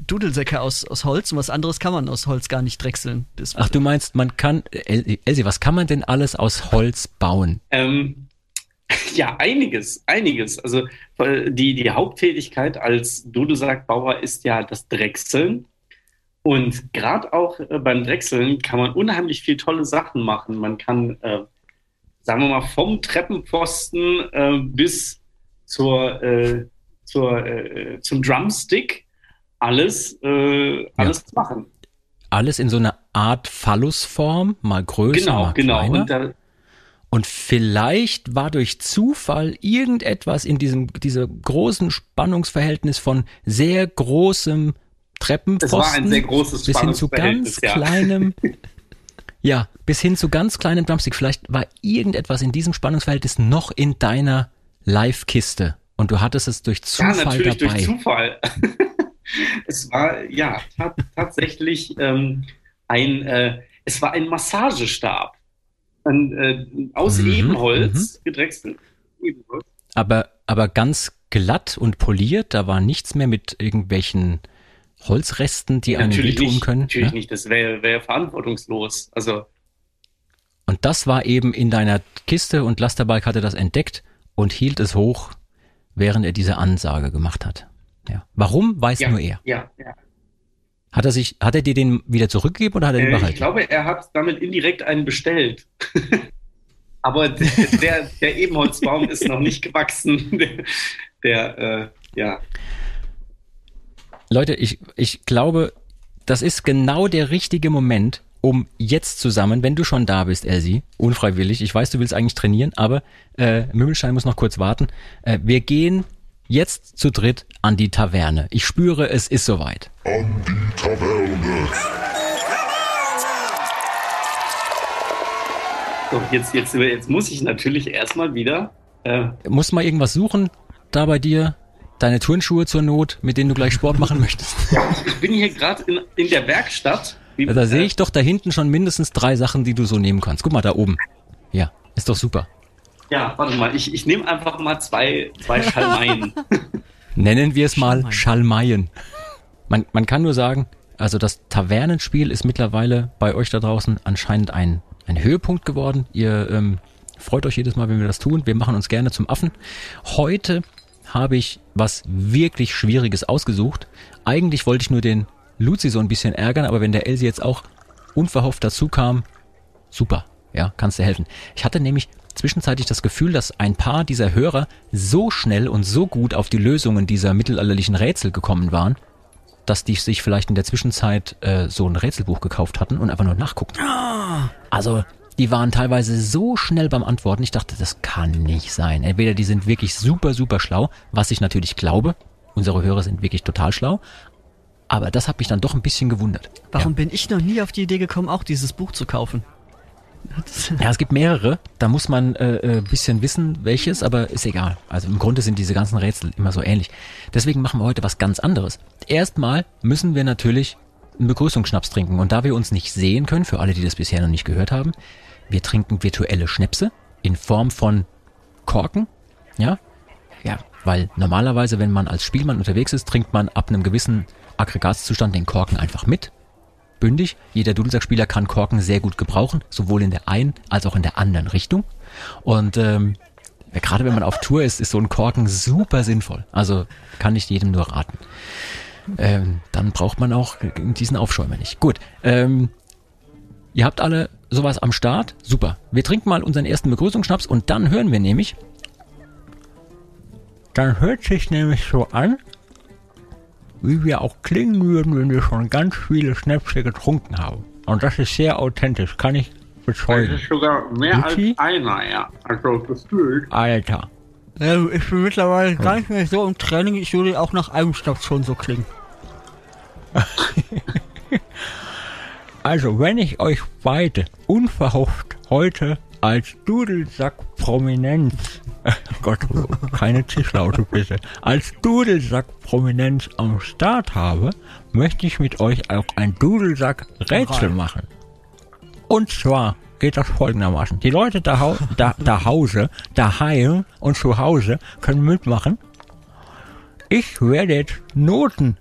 Dudelsäcke aus, aus Holz und was anderes kann man aus Holz gar nicht drechseln. Das Ach, du meinst, man kann, El- Elsie, was kann man denn alles aus Holz bauen? Ähm, ja, einiges, einiges. Also äh, die, die Haupttätigkeit als Dudelsackbauer ist ja das Drechseln. Und gerade auch äh, beim Drechseln kann man unheimlich viel tolle Sachen machen. Man kann, äh, sagen wir mal, vom Treppenpfosten äh, bis zur, äh, zur, äh, zum Drumstick alles, äh, alles machen. Alles in so einer Art Phallusform, mal größer, Genau, mal genau. kleiner. Und da, Und vielleicht war durch Zufall irgendetwas in diesem dieser großen Spannungsverhältnis von sehr großem Treppenpfosten Es war ein sehr großes bis hin zu ganz ja. kleinem ja, bis hin zu ganz kleinem Drumstick. Vielleicht war irgendetwas in diesem Spannungsverhältnis noch in deiner Live-Kiste und du hattest es durch Ja, Zufall natürlich dabei. durch Zufall. es war ja ta tatsächlich ähm, ein, äh, es war ein Massagestab ein, äh, aus Mhm, Ebenholz gedrechselt. Ebenholz. aber aber ganz glatt und poliert, da war nichts mehr mit irgendwelchen Holzresten, die einem natürlich wehtun nicht, können. natürlich ne? nicht. Das wäre wär verantwortungslos. Also Und das war eben in deiner Kiste und Lasterbike hatte das entdeckt und hielt es hoch, während er diese Ansage gemacht hat. Ja. Warum, weiß ja, nur er. ja, ja. Hat er sich, hat er dir den wieder zurückgegeben oder hat er den Äh, ich behalten? glaube, er hat damit indirekt einen bestellt. Aber der, der, der Ebenholzbaum ist noch nicht gewachsen. Der äh, ja. Leute, ich, ich glaube, das ist genau der richtige Moment, um jetzt zusammen, wenn du schon da bist, Elsie, unfreiwillig, ich weiß, du willst eigentlich trainieren, aber äh, Mümmelstein muss noch kurz warten. Äh, wir gehen jetzt zu dritt an die Taverne. Ich spüre, es ist soweit. An die Taverne. So, jetzt, jetzt, jetzt muss ich natürlich erstmal wieder. Äh, Muss mal irgendwas suchen da bei dir? Deine Turnschuhe zur Not, mit denen du gleich Sport machen möchtest? ich bin hier gerade in, in der Werkstatt. Wie, Da sehe ich doch da hinten schon mindestens drei Sachen, die du so nehmen kannst. Guck mal, da oben. Ja, ist doch super. Äh, ja, warte mal, ich, ich nehme einfach mal zwei, zwei Schalmeien. Nennen wir es mal Schalmeien. Schalmeien. Man, man kann nur sagen, also das Tavernenspiel ist mittlerweile bei euch da draußen anscheinend ein, ein Höhepunkt geworden. Ihr ähm, freut euch jedes Mal, wenn wir das tun. Wir machen uns gerne zum Affen. Heute habe ich was wirklich Schwieriges ausgesucht. Eigentlich wollte ich nur den Luzi so ein bisschen ärgern, aber wenn der Elsie jetzt auch unverhofft dazu kam, super, ja, kannst du helfen. Ich hatte nämlich zwischenzeitlich das Gefühl, dass ein paar dieser Hörer so schnell und so gut auf die Lösungen dieser mittelalterlichen Rätsel gekommen waren, dass die sich vielleicht in der Zwischenzeit äh, so ein Rätselbuch gekauft hatten und einfach nur nachgucken. Also, die waren teilweise so schnell beim Antworten, ich dachte, das kann nicht sein. Entweder die sind wirklich super, super schlau, was ich natürlich glaube. Unsere Hörer sind wirklich total schlau. Aber das hat mich dann doch ein bisschen gewundert. Warum bin ich noch nie auf die Idee gekommen, auch dieses Buch zu kaufen? Ja, es gibt mehrere. Da muss man äh, äh, bisschen wissen, welches, aber ist egal. Also im Grunde sind diese ganzen Rätsel immer so ähnlich. Deswegen machen wir heute was ganz anderes. Erstmal müssen wir natürlich einen Begrüßungsschnaps trinken. Und da wir uns nicht sehen können, für alle, die das bisher noch nicht gehört haben, wir trinken virtuelle Schnäpse in Form von Korken. Ja, ja, weil normalerweise, wenn man als Spielmann unterwegs ist, trinkt man ab einem gewissen Aggregatzustand den Korken einfach mit bündig. Jeder Dudelsackspieler kann Korken sehr gut gebrauchen, sowohl in der einen als auch in der anderen Richtung. Und ähm, gerade wenn man auf Tour ist, ist so ein Korken super sinnvoll. Also kann ich jedem nur raten. Ähm, dann braucht man auch diesen Aufschäumer nicht. Gut, ähm, ihr habt alle sowas am Start. Super. Wir trinken mal unseren ersten Begrüßungsschnaps und dann hören wir nämlich. Dann hört sich nämlich so an, wie wir auch klingen würden, wenn wir schon ganz viele Schnäpse getrunken haben. Und das ist sehr authentisch, kann ich Das bezeugen. ist sogar mehr Luki? als einer, ja. Also gefühlt. Alter. Ja, ich bin mittlerweile gar nicht mehr so im Training, ich würde auch nach einem Schnaps schon so klingen. Also, wenn ich euch beide unverhofft heute als Dudelsack-Prominenz, Gott, keine Zischlaute bitte, als Dudelsack-Prominenz am Start habe, möchte ich mit euch auch ein Dudelsack-Rätsel machen. Und zwar geht das folgendermaßen. Die Leute da, da, da Hause, daheim und zu Hause können mitmachen. Ich werde jetzt Noten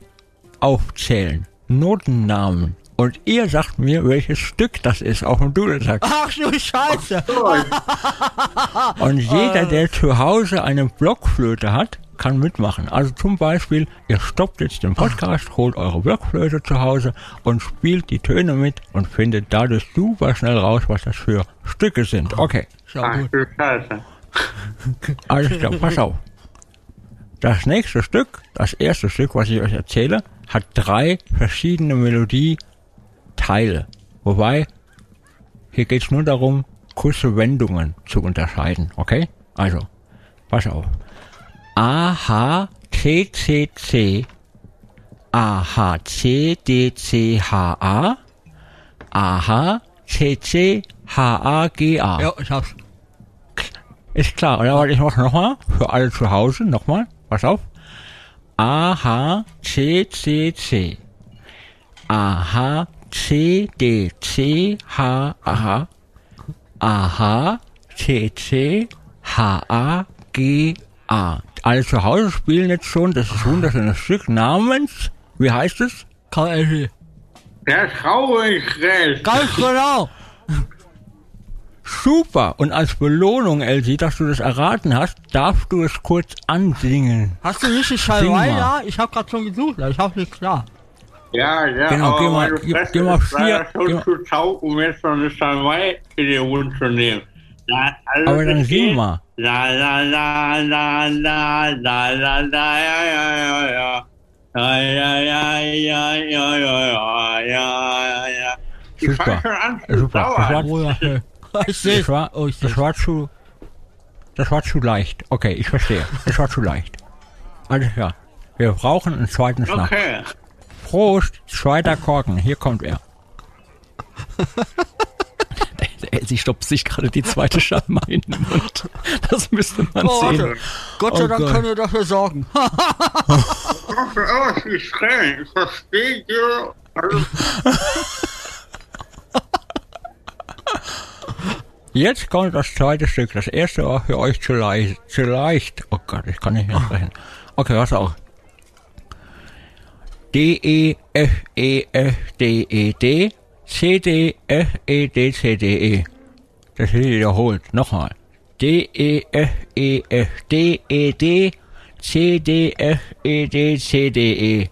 aufzählen. Notennamen. Und ihr sagt mir, welches Stück das ist auf dem Dudelsack. Ach du Scheiße. Und jeder, der zu Hause eine Blockflöte hat, kann mitmachen. Also zum Beispiel, ihr stoppt jetzt den Podcast, holt eure Blockflöte zu Hause und spielt die Töne mit und findet dadurch super schnell raus, was das für Stücke sind. Okay, Ach gut. du Scheiße. alles klar, pass auf. Das nächste Stück, das erste Stück, was ich euch erzähle, hat drei verschiedene Teile. Wobei, hier geht es nur darum, kurze Wendungen zu unterscheiden, okay? Also, pass auf. A, H, T, C, C. A, H, C, D, C, H, A. A, H, C, C, H, A, G, A. Ja, ich hab's. Ist klar, oder? was? ich mach's nochmal. Für alle zu Hause, nochmal. Pass auf. A, H, C, C, C. A, H, C, D, C, H, A. A, H, C, C, H, A, G, A. Alle zu Hause spielen jetzt schon das ist wunderschöne Stück namens, wie heißt es? KLG. Der Traurigrecht. Ganz genau. Super! Und als Belohnung, Elsie, dass du das erraten hast, darfst du es kurz ansingen. Hast du nicht die Sing Schalwei mal. da? Ich hab grad schon gesucht, ich hab's nicht klar. Ja, ja, genau, aber geh mal, meine geh, mal vier, schon mal. zu taub, um jetzt noch eine Salmei in den Mund zu nehmen. Da, also aber dann geh mal. La la la la la la la la ja ja ja ja. Ja, ja, ja, ja, ja, ja, ja, ja, Ich fange schon an zu dauern. Das war, das, war, oh, das war zu, das war zu leicht. Okay, ich verstehe. Das war zu leicht. Alles klar. Wir brauchen einen zweiten Schnack. Okay. Prost, zweiter Korken. Hier kommt er. Elsie stoppt sich gerade die zweite Scheibe in den Mund. Das müsste man Oh, sehen. warte. Gott sei Oh Dank Gott. können wir dafür sorgen. Ich verstehe dir. Jetzt kommt das zweite Stück. Das erste war für euch zu leicht. Zu leicht. Oh Gott, ich kann nicht mehr sprechen. Okay, was auch. D, E, F, E, F, D, E, D. C, D, F, E, D, C, D, E. Das wird wiederholt. Nochmal. D, E, F, E, F, D, E, D. C, D, F, E, D, C, D, E.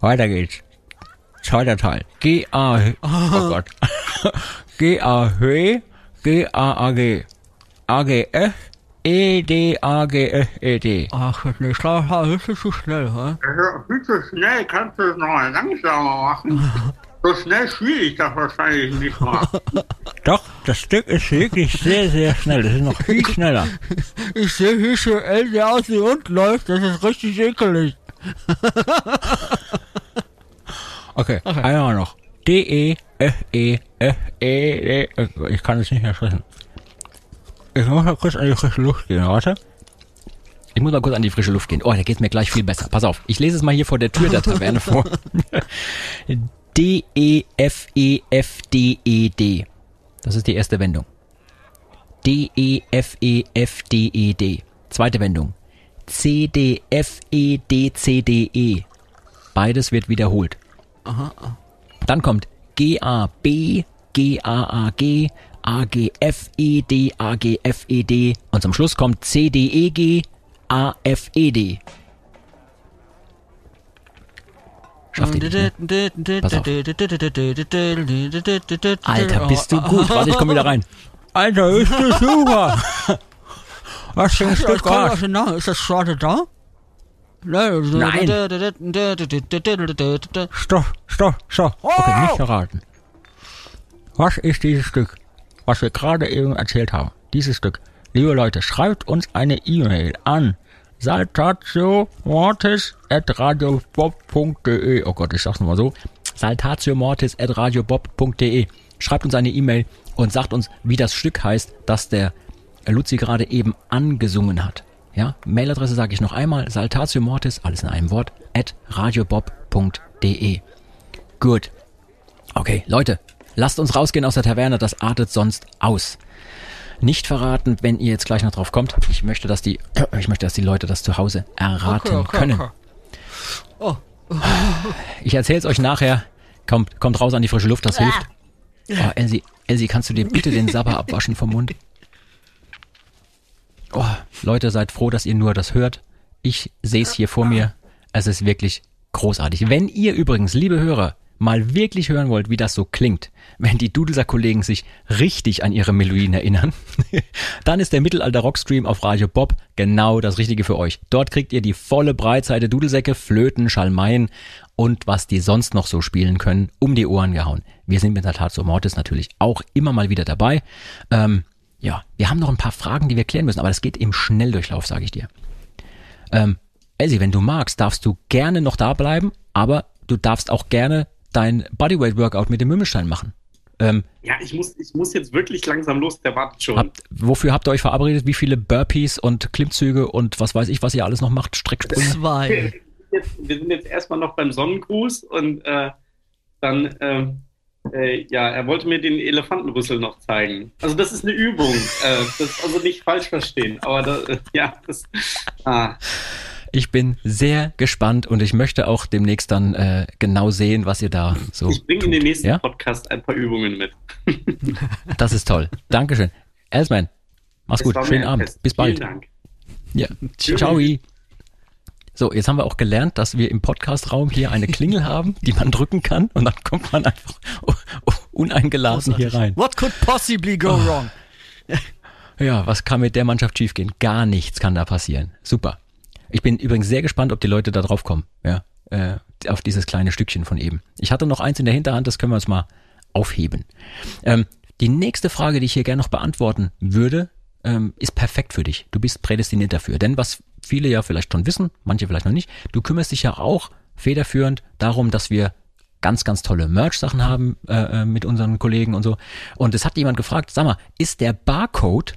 Weiter geht's. Zweiter Teil. G, A, oh Gott. G, A, H, G, A, A, G. A, G, F, E, D, A, G, F, E, D. Ach, ich glaube, das ist zu schnell, hä? also, viel zu schnell kannst du es noch mal langsamer machen. So schnell spiele ich das wahrscheinlich nicht mal. Doch, das Stück ist wirklich sehr, sehr schnell. Das ist noch viel schneller. Ich sehe, wie so Ende aus wie und läuft. Das ist richtig ekelig. Okay, einmal noch. D, E, F, E, F, E. Ich kann es nicht mehr sprechen. Ich muss mal kurz an die frische Luft gehen, warte. Ich muss mal kurz an die frische Luft gehen. Oh, da geht's mir gleich viel besser. Pass auf, ich lese es mal hier vor der Tür der Taverne vor. D, E, F, E, F, D, E, D. Das ist die erste Wendung. D, E, F, E, F, D, E, D. Zweite Wendung. C, D, F, E, D, C, D, E. Beides wird wiederholt. Dann kommt G, A, B, G, A, G, F, E, D, A, G, F, E, D. Und zum Schluss kommt C, D, E, G, A, F, E, D. Schafft ihr nicht, ne? Pass auf. Alter, bist du gut. Warte, ich komme wieder rein. Alter, ist das super. Was für ein Ich Stück Arsch. Ist das gerade da? Nein. Stopp, stopp, stopp. Okay, nicht verraten. Was ist dieses Stück, was wir gerade eben erzählt haben? Dieses Stück. Liebe Leute, schreibt uns eine E-Mail an saltatiomortis.radiobob.de Oh Gott, ich sag's nochmal so. saltatiomortis.radiobob.de Schreibt uns eine E-Mail und sagt uns, wie das Stück heißt, das der Luzi gerade eben angesungen hat. Ja, Mailadresse sage ich noch einmal, saltatiomortis, alles in einem Wort, at radiobob.de. Gut. Okay, Leute, lasst uns rausgehen aus der Taverne, das artet sonst aus. Nicht verraten, wenn ihr jetzt gleich noch drauf kommt. Ich möchte, dass die, ich möchte, dass die Leute das zu Hause erraten Okay, okay, können. okay. Oh, Ich erzähle es euch nachher. Kommt, kommt raus an die frische Luft, das hilft. Oh, Elsie, Elsie, kannst du dir bitte den Sabber abwaschen vom Mund? Oh, Leute, seid froh, dass ihr nur das hört. Ich sehe es hier vor mir. Es ist wirklich großartig. Wenn ihr übrigens, liebe Hörer, mal wirklich hören wollt, wie das so klingt, wenn die Dudelsack-Kollegen sich richtig an ihre Melodien erinnern, dann ist der Mittelalter-Rockstream auf Radio Bob genau das Richtige für euch. Dort kriegt ihr die volle Breitseite Dudelsäcke, Flöten, Schalmeien und was die sonst noch so spielen können, um die Ohren gehauen. Wir sind mit der Tat so Mortis natürlich auch immer mal wieder dabei. Ähm, ja, wir haben noch ein paar Fragen, die wir klären müssen, aber das geht im Schnelldurchlauf, sage ich dir. Ähm, Elsie, wenn du magst, darfst du gerne noch da bleiben, aber du darfst auch gerne dein Bodyweight-Workout mit dem Mümmelstein machen. Ähm, Ja, ich muss, ich muss jetzt wirklich langsam los, der wartet schon. habt, wofür habt ihr euch verabredet? Wie viele Burpees und Klimmzüge und was weiß ich, was ihr alles noch macht? Strecksprünge? zwei. jetzt, wir sind jetzt erstmal noch beim Sonnengruß und äh, dann, ähm, äh, ja, er wollte mir den Elefantenrüssel noch zeigen. Also das ist eine Übung. äh, das also nicht falsch verstehen, aber da, äh, ja, das. Ah, Ich bin sehr gespannt und ich möchte auch demnächst dann äh, genau sehen, was ihr da so ich bringe in den nächsten Ja, Podcast ein paar Übungen mit. das ist toll. Dankeschön. Elsman, mach's Es gut. Schönen Abend. Fest. Bis bald. Vielen Dank. Ja. Ciao. So, jetzt haben wir auch gelernt, dass wir im Podcastraum hier eine Klingel haben, die man drücken kann und dann kommt man einfach uneingeladen hier rein. What could possibly go wrong? Ja, was kann mit der Mannschaft schiefgehen? Gar nichts kann da passieren. Super. Ich bin übrigens sehr gespannt, ob die Leute da drauf kommen, ja, äh, auf dieses kleine Stückchen von eben. Ich hatte noch eins in der Hinterhand, das können wir uns mal aufheben. Ähm, die nächste Frage, die ich hier gerne noch beantworten würde, ähm, ist perfekt für dich. Du bist prädestiniert dafür. Denn was viele ja vielleicht schon wissen, manche vielleicht noch nicht, du kümmerst dich ja auch federführend darum, dass wir ganz, ganz tolle Merch-Sachen haben äh, äh, mit unseren Kollegen und so. Und es hat jemand gefragt, sag mal, ist der Barcode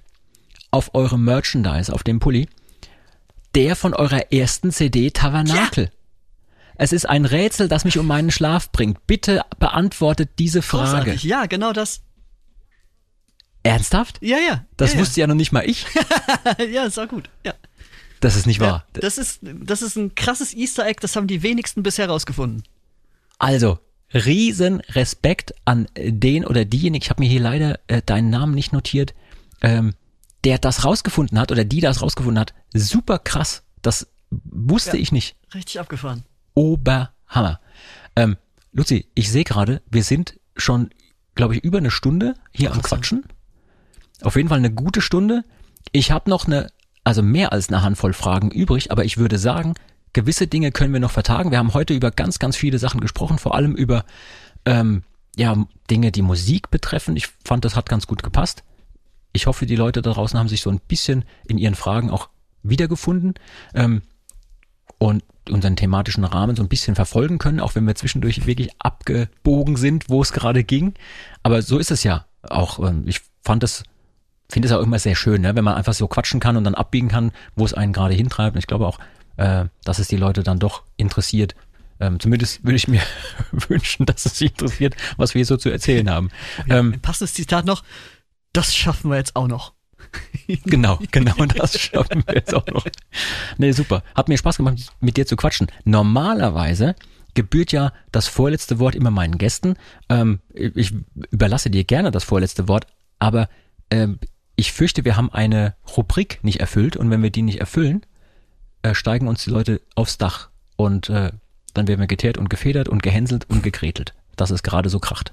auf eurem Merchandise, auf dem Pulli, der von eurer ersten CD Tabernakel? Es ist ein Rätsel, das mich um meinen Schlaf bringt. Bitte beantwortet diese Frage. Großartig. Ja, genau das. Ernsthaft? Ja, ja. Das ja, wusste ja noch nicht mal ich. ja. ja, ist auch gut. Ja. Das ist nicht wahr. Ja, das, ist, das ist ein krasses Easter Egg, das haben die wenigsten bisher rausgefunden. Also, riesen Respekt an den oder diejenige, ich habe mir hier leider äh, deinen Namen nicht notiert, ähm, der das rausgefunden hat oder die das rausgefunden hat. Super krass. Das wusste Ja. ich nicht. Richtig abgefahren. Oberhammer. Ähm, Luzi, ich sehe gerade, wir sind schon, glaube ich, über eine Stunde hier am Krass, ja. Quatschen. Auf jeden Fall eine gute Stunde. Ich habe noch eine, also mehr als eine Handvoll Fragen übrig, aber ich würde sagen, gewisse Dinge können wir noch vertagen. Wir haben heute über ganz, ganz viele Sachen gesprochen, vor allem über ähm, ja, Dinge, die Musik betreffen. Ich fand, das hat ganz gut gepasst. Ich hoffe, die Leute da draußen haben sich so ein bisschen in ihren Fragen auch wiedergefunden. Ähm, und unseren thematischen Rahmen so ein bisschen verfolgen können, auch wenn wir zwischendurch wirklich abgebogen sind, wo es gerade ging. Aber so ist es ja auch. ähm, Ich fand es, finde es auch immer sehr schön, ne? wenn man einfach so quatschen kann und dann abbiegen kann, wo es einen gerade hintreibt. Und ich glaube auch, äh, dass es die Leute dann doch interessiert. Ähm, zumindest würde ich mir wünschen, dass es sie interessiert, was wir so zu erzählen haben. Ähm, Ein passendes Zitat noch. Das schaffen wir jetzt auch noch. Genau, genau das schaffen wir jetzt auch noch. Nee, super. Hat mir Spaß gemacht, mit dir zu quatschen. Normalerweise gebührt ja das vorletzte Wort immer meinen Gästen. Ähm, ich überlasse dir gerne das vorletzte Wort, aber ähm, ich fürchte, wir haben eine Rubrik nicht erfüllt und wenn wir die nicht erfüllen, äh, steigen uns die Leute aufs Dach und äh, dann werden wir geteert und gefedert und gehänselt und gekretelt, dass es gerade so kracht.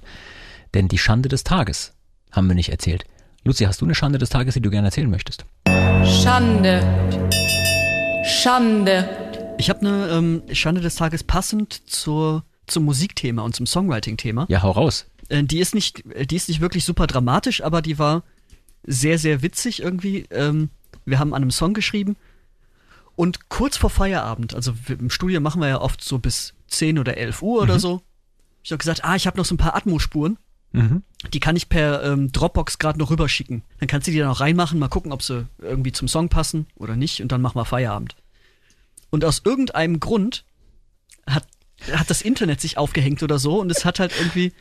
Denn die Schande des Tages haben wir nicht erzählt. Luzi, hast du eine Schande des Tages, die du gerne erzählen möchtest? Schande. Schande. Ich habe eine ähm, Schande des Tages passend zur, zum Musikthema und zum Songwriting-Thema. Ja, hau raus. Äh, die ist nicht, äh, die ist nicht wirklich super dramatisch, aber die war sehr, sehr witzig irgendwie. Ähm, wir haben an einem Song geschrieben und kurz vor Feierabend, also wir, im Studio machen wir ja oft so bis 10 oder 11 Uhr oder so, hab ich habe gesagt, ah, ich habe noch so ein paar Atmo-Spuren. Mhm. Die kann ich per ähm, Dropbox gerade noch rüberschicken. Dann kannst du die dann auch reinmachen, mal gucken, ob sie irgendwie zum Song passen oder nicht und dann machen wir Feierabend. Und aus irgendeinem Grund hat, hat das Internet sich aufgehängt oder so und es hat halt irgendwie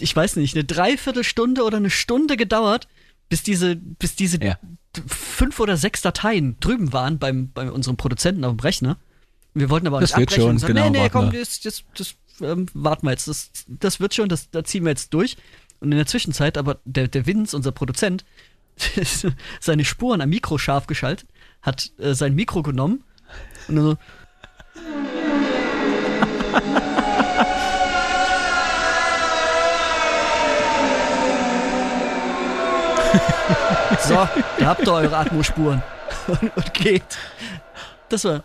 ich weiß nicht, eine Dreiviertelstunde oder eine Stunde gedauert, bis diese, bis diese Ja. fünf oder sechs Dateien drüben waren beim, bei unserem Produzenten auf dem Rechner. Wir wollten aber auch Das nicht abbrechen schon, und sagen, genau, nee, nee, komm, wir. das, das, das ähm, warten wir jetzt, das, das wird schon, das, da ziehen wir jetzt durch. Und in der Zwischenzeit, aber der, der Vince, unser Produzent, seine Spuren am Mikro scharf geschaltet, hat äh, sein Mikro genommen und dann so, So, da habt ihr eure Atmospuren. Und, und geht. Das war.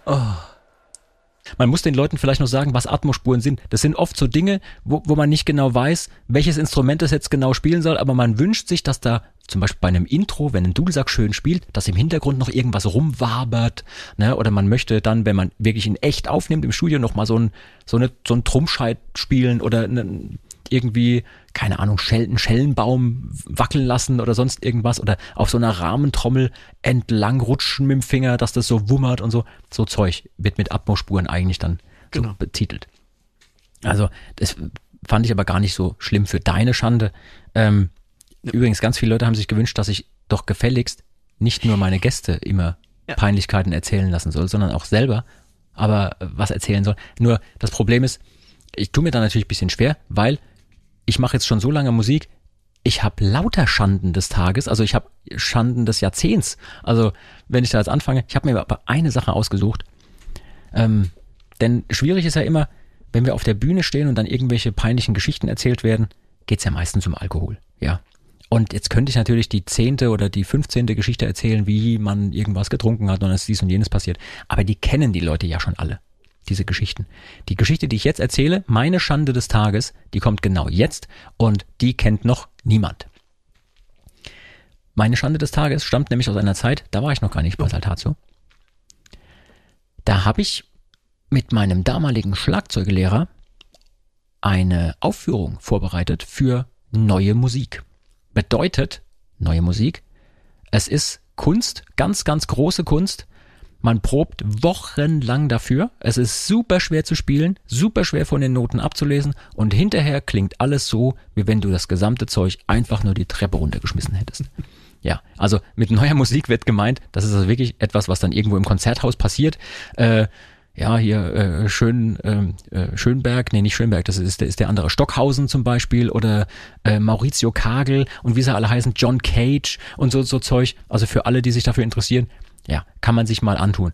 Man muss den Leuten vielleicht noch sagen, was Atmospuren sind. Das sind oft so Dinge, wo, wo man nicht genau weiß, welches Instrument das jetzt genau spielen soll, aber man wünscht sich, dass da zum Beispiel bei einem Intro, wenn ein Dudelsack schön spielt, dass im Hintergrund noch irgendwas rumwabert, ne? Oder man möchte dann, wenn man wirklich in echt aufnimmt im Studio, noch mal so ein so eine so ein Trummscheit spielen oder irgendwie keine Ahnung einen Schellenbaum wackeln lassen oder sonst irgendwas oder auf so einer Rahmentrommel entlang rutschen mit dem Finger, dass das so wummert und so. So Zeug wird mit Atmospuren eigentlich dann so Genau. betitelt. Also das fand ich aber gar nicht so schlimm für deine Schande. Ähm, Übrigens, ganz viele Leute haben sich gewünscht, dass ich doch gefälligst nicht nur meine Gäste immer Ja. Peinlichkeiten erzählen lassen soll, sondern auch selber aber äh, was erzählen soll. Nur das Problem ist, ich tue mir da natürlich ein bisschen schwer, weil ich mache jetzt schon so lange Musik, ich habe lauter Schanden des Tages, also ich habe Schanden des Jahrzehnts. Also wenn ich da jetzt anfange, ich habe mir aber eine Sache ausgesucht. Ähm, denn schwierig ist ja immer, wenn wir auf der Bühne stehen und dann irgendwelche peinlichen Geschichten erzählt werden, geht's ja meistens um Alkohol, ja. Und jetzt könnte ich natürlich die zehnte oder die fünfzehnte Geschichte erzählen, wie man irgendwas getrunken hat und es dies und jenes passiert. Aber die kennen die Leute ja schon alle, diese Geschichten. Die Geschichte, die ich jetzt erzähle, meine Schande des Tages, die kommt genau jetzt und die kennt noch niemand. Meine Schande des Tages stammt nämlich aus einer Zeit, da war ich noch gar nicht bei Saltatio. Da habe ich mit meinem damaligen Schlagzeuglehrer eine Aufführung vorbereitet für neue Musik. Bedeutet, neue Musik, es ist Kunst, ganz, ganz große Kunst. Man probt wochenlang dafür. Es ist super schwer zu spielen, super schwer von den Noten abzulesen und hinterher klingt alles so, wie wenn du das gesamte Zeug einfach nur die Treppe runtergeschmissen hättest. Ja, also mit neuer Musik wird gemeint, das ist also wirklich etwas, was dann irgendwo im Konzerthaus passiert. Äh, ja, hier äh, Schön, ähm, äh, Schönberg, nee, nicht Schönberg, das ist, der- ist der andere, Stockhausen zum Beispiel oder äh, Maurizio Kagel und wie sie alle heißen, John Cage und so, so Zeug. Also für alle, die sich dafür interessieren, ja, kann man sich mal antun.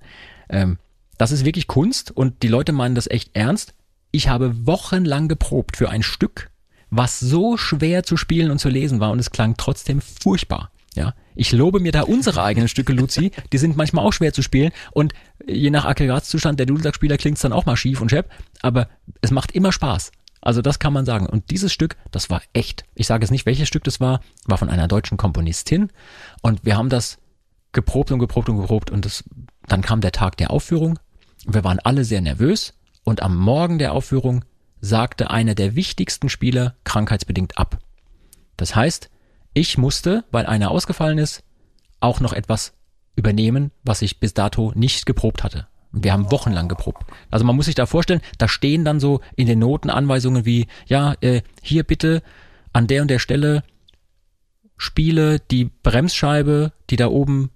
Ähm, das ist wirklich Kunst und die Leute meinen das echt ernst. Ich habe wochenlang geprobt für ein Stück, was so schwer zu spielen und zu lesen war und es klang trotzdem furchtbar. Ja, ich lobe mir da unsere eigenen Stücke, Luzi. Die sind manchmal auch schwer zu spielen und je nach Aggregatzustand der Dudelsackspieler klingt's dann auch mal schief und schepp, aber es macht immer Spaß. Also das kann man sagen. Und dieses Stück, das war echt. Ich sage jetzt nicht, welches Stück das war, war von einer deutschen Komponistin und wir haben das geprobt und geprobt und geprobt und das, dann kam der Tag der Aufführung. Wir waren alle sehr nervös und am Morgen der Aufführung sagte einer der wichtigsten Spieler krankheitsbedingt ab. Das heißt, ich musste, weil einer ausgefallen ist, auch noch etwas übernehmen, was ich bis dato nicht geprobt hatte. Wir haben wochenlang geprobt. Also man muss sich da vorstellen, da stehen dann so in den Noten Anweisungen wie, ja, äh, hier bitte an der und der Stelle spiele die Bremsscheibe, die da oben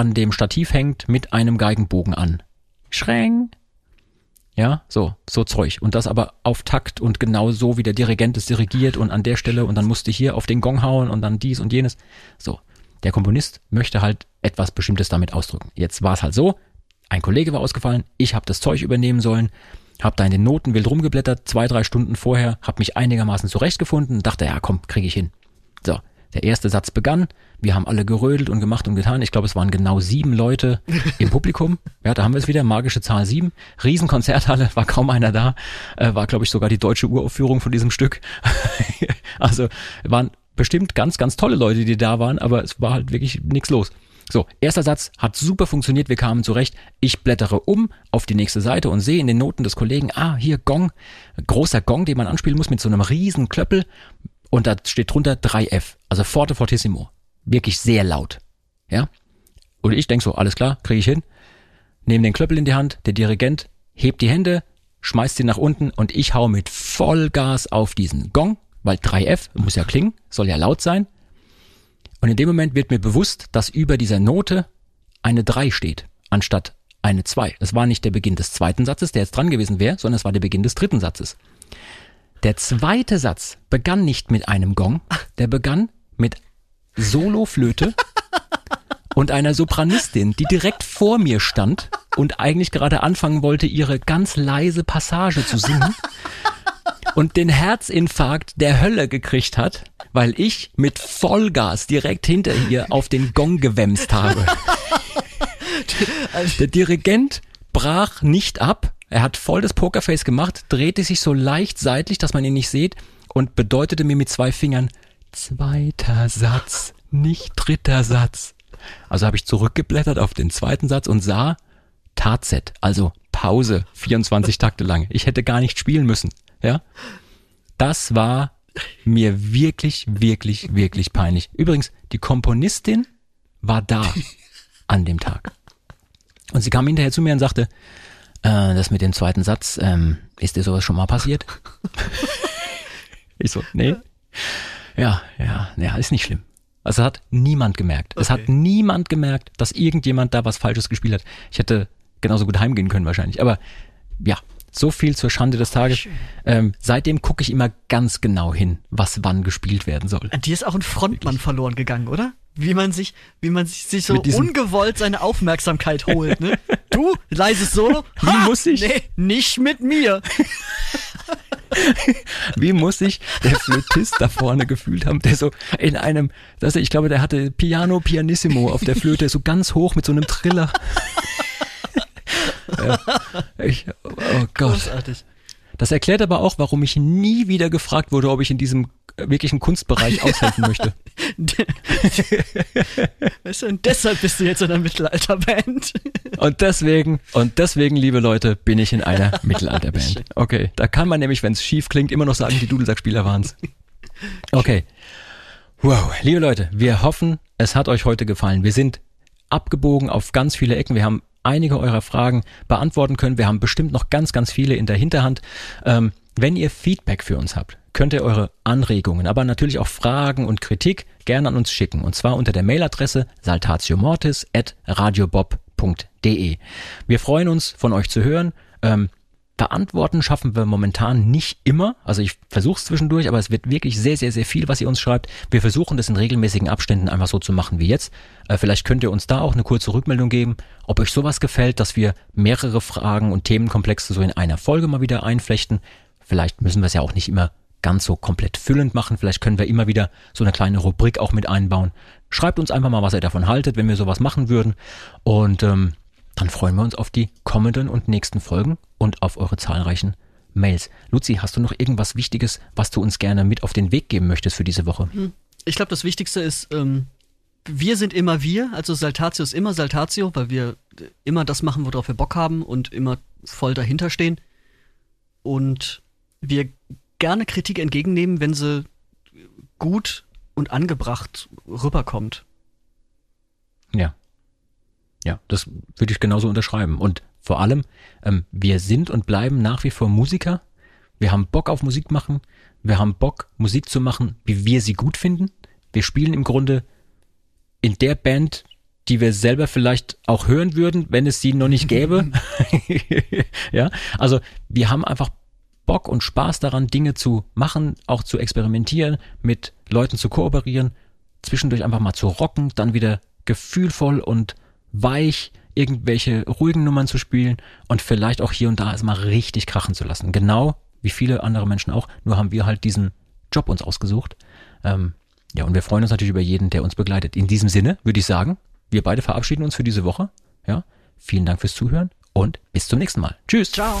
an dem Stativ hängt, mit einem Geigenbogen an. Schränk. Ja, so, so Zeug. Und das aber auf Takt und genau so, wie der Dirigent es dirigiert und an der Stelle und dann musste hier auf den Gong hauen und dann dies und jenes. So. Der Komponist möchte halt etwas Bestimmtes damit ausdrücken. Jetzt war es halt so, ein Kollege war ausgefallen, ich habe das Zeug übernehmen sollen, habe da in den Noten wild rumgeblättert, zwei, drei Stunden vorher, habe mich einigermaßen zurechtgefunden, dachte, ja komm, kriege ich hin. So, der erste Satz begann, wir haben alle gerödelt und gemacht und getan. Ich glaube, es waren genau sieben Leute im Publikum. Ja, da haben wir es wieder, magische Zahl sieben. Riesenkonzerthalle, war kaum einer da. Äh, war, glaube ich, sogar die deutsche Uraufführung von diesem Stück. also waren bestimmt ganz, ganz tolle Leute, die da waren, aber es war halt wirklich nichts los. So, erster Satz hat super funktioniert, wir kamen zurecht. Ich blättere um auf die nächste Seite und sehe in den Noten des Kollegen, ah, hier Gong, großer Gong, den man anspielen muss mit so einem riesen Klöppel und da steht drunter 3F, also forte fortissimo. Wirklich sehr laut. Ja? Und ich denk so, alles klar, kriege ich hin. Nehme den Klöppel in die Hand, der Dirigent hebt die Hände, schmeißt sie nach unten und ich hau mit Vollgas auf diesen Gong, weil 3F muss ja klingen, soll ja laut sein. Und in dem Moment wird mir bewusst, dass über dieser Note eine 3 steht, anstatt eine 2. Das war nicht der Beginn des zweiten Satzes, der jetzt dran gewesen wäre, sondern es war der Beginn des dritten Satzes. Der zweite Satz begann nicht mit einem Gong, der begann mit Soloflöte und einer Sopranistin, die direkt vor mir stand und eigentlich gerade anfangen wollte, ihre ganz leise Passage zu singen und den Herzinfarkt der Hölle gekriegt hat, weil ich mit Vollgas direkt hinter ihr auf den Gong gewemst habe. Der Dirigent brach nicht ab. Er hat voll das Pokerface gemacht, drehte sich so leicht seitlich, dass man ihn nicht sieht und bedeutete mir mit zwei Fingern zweiter Satz, nicht dritter Satz. Also habe ich zurückgeblättert auf den zweiten Satz und sah Tatzet, also Pause, 24 Takte lang. Ich hätte gar nicht spielen müssen. Ja, das war mir wirklich, wirklich, wirklich peinlich. Übrigens, die Komponistin war da an dem Tag. Und sie kam hinterher zu mir und sagte, äh, das mit dem zweiten Satz, ähm, ist dir sowas schon mal passiert? ich so, nee. Ja, ja, ja, ist nicht schlimm. Also hat niemand gemerkt. Es hat Okay. niemand gemerkt, dass irgendjemand da was Falsches gespielt hat. Ich hätte genauso gut heimgehen können wahrscheinlich. Aber ja, so viel zur Schande des Tages. Ähm, seitdem gucke ich immer ganz genau hin, was wann gespielt werden soll. An dir ist auch ein Frontmann verloren gegangen, oder? Wie man sich, wie man sich, sich so ungewollt seine Aufmerksamkeit holt, ne? Du, leises Solo? Wie muss ich? Nee, nicht mit mir. Wie muss sich der Flötist da vorne gefühlt haben, der so in einem, das, ich glaube, der hatte Piano Pianissimo auf der Flöte, so ganz hoch mit so einem Triller. ja, ich, oh Gott. Großartig. Das erklärt aber auch, warum ich nie wieder gefragt wurde, ob ich in diesem wirklichen Kunstbereich aushelfen möchte. weißt du, und deshalb bist du jetzt in einer Mittelalterband. Und deswegen, und deswegen, liebe Leute, bin ich in einer Mittelalterband. Okay, da kann man nämlich, wenn es schief klingt, immer noch sagen, die Dudelsackspieler waren's. Okay. Wow, liebe Leute, wir hoffen, es hat euch heute gefallen. Wir sind abgebogen auf ganz viele Ecken. Wir haben einige eurer Fragen beantworten können. Wir haben bestimmt noch ganz, ganz viele in der Hinterhand. Ähm, wenn ihr Feedback für uns habt, könnt ihr eure Anregungen, aber natürlich auch Fragen und Kritik gerne an uns schicken. Und zwar unter der Mailadresse saltatiomortis at radiobob.de. Wir freuen uns, von euch zu hören. Ähm, Beantworten schaffen wir momentan nicht immer. Also ich versuche es zwischendurch, aber es wird wirklich sehr, sehr, sehr viel, was ihr uns schreibt. Wir versuchen das in regelmäßigen Abständen einfach so zu machen wie jetzt. Äh, vielleicht könnt ihr uns da auch eine kurze Rückmeldung geben, ob euch sowas gefällt, dass wir mehrere Fragen und Themenkomplexe so in einer Folge mal wieder einflechten. Vielleicht müssen wir es ja auch nicht immer ganz so komplett füllend machen. Vielleicht können wir immer wieder so eine kleine Rubrik auch mit einbauen. Schreibt uns einfach mal, was ihr davon haltet, wenn wir sowas machen würden. Und ähm, dann freuen wir uns auf die kommenden und nächsten Folgen und auf eure zahlreichen Mails. Luzi, hast du noch irgendwas Wichtiges, was du uns gerne mit auf den Weg geben möchtest für diese Woche? Ich glaube, das Wichtigste ist, ähm, wir sind immer wir, also Saltatio ist immer Saltatio, weil wir äh, immer das machen, worauf wir Bock haben und immer voll dahinter stehen. Und wir gerne Kritik entgegennehmen, wenn sie gut und angebracht rüberkommt. Ja. Ja, das würde ich genauso unterschreiben. Und vor allem, ähm, wir sind und bleiben nach wie vor Musiker. Wir haben Bock auf Musik machen. Wir haben Bock, Musik zu machen, wie wir sie gut finden. Wir spielen im Grunde in der Band, die wir selber vielleicht auch hören würden, wenn es sie noch nicht gäbe. ja, also wir haben einfach Bock und Spaß daran, Dinge zu machen, auch zu experimentieren, mit Leuten zu kooperieren, zwischendurch einfach mal zu rocken, dann wieder gefühlvoll und weich irgendwelche ruhigen Nummern zu spielen und vielleicht auch hier und da es mal richtig krachen zu lassen. Genau wie viele andere Menschen auch, nur haben wir halt diesen Job uns ausgesucht. Ähm, ja, und wir freuen uns natürlich über jeden, der uns begleitet. In diesem Sinne würde ich sagen, wir beide verabschieden uns für diese Woche. Ja, vielen Dank fürs Zuhören und bis zum nächsten Mal. Tschüss. Ciao.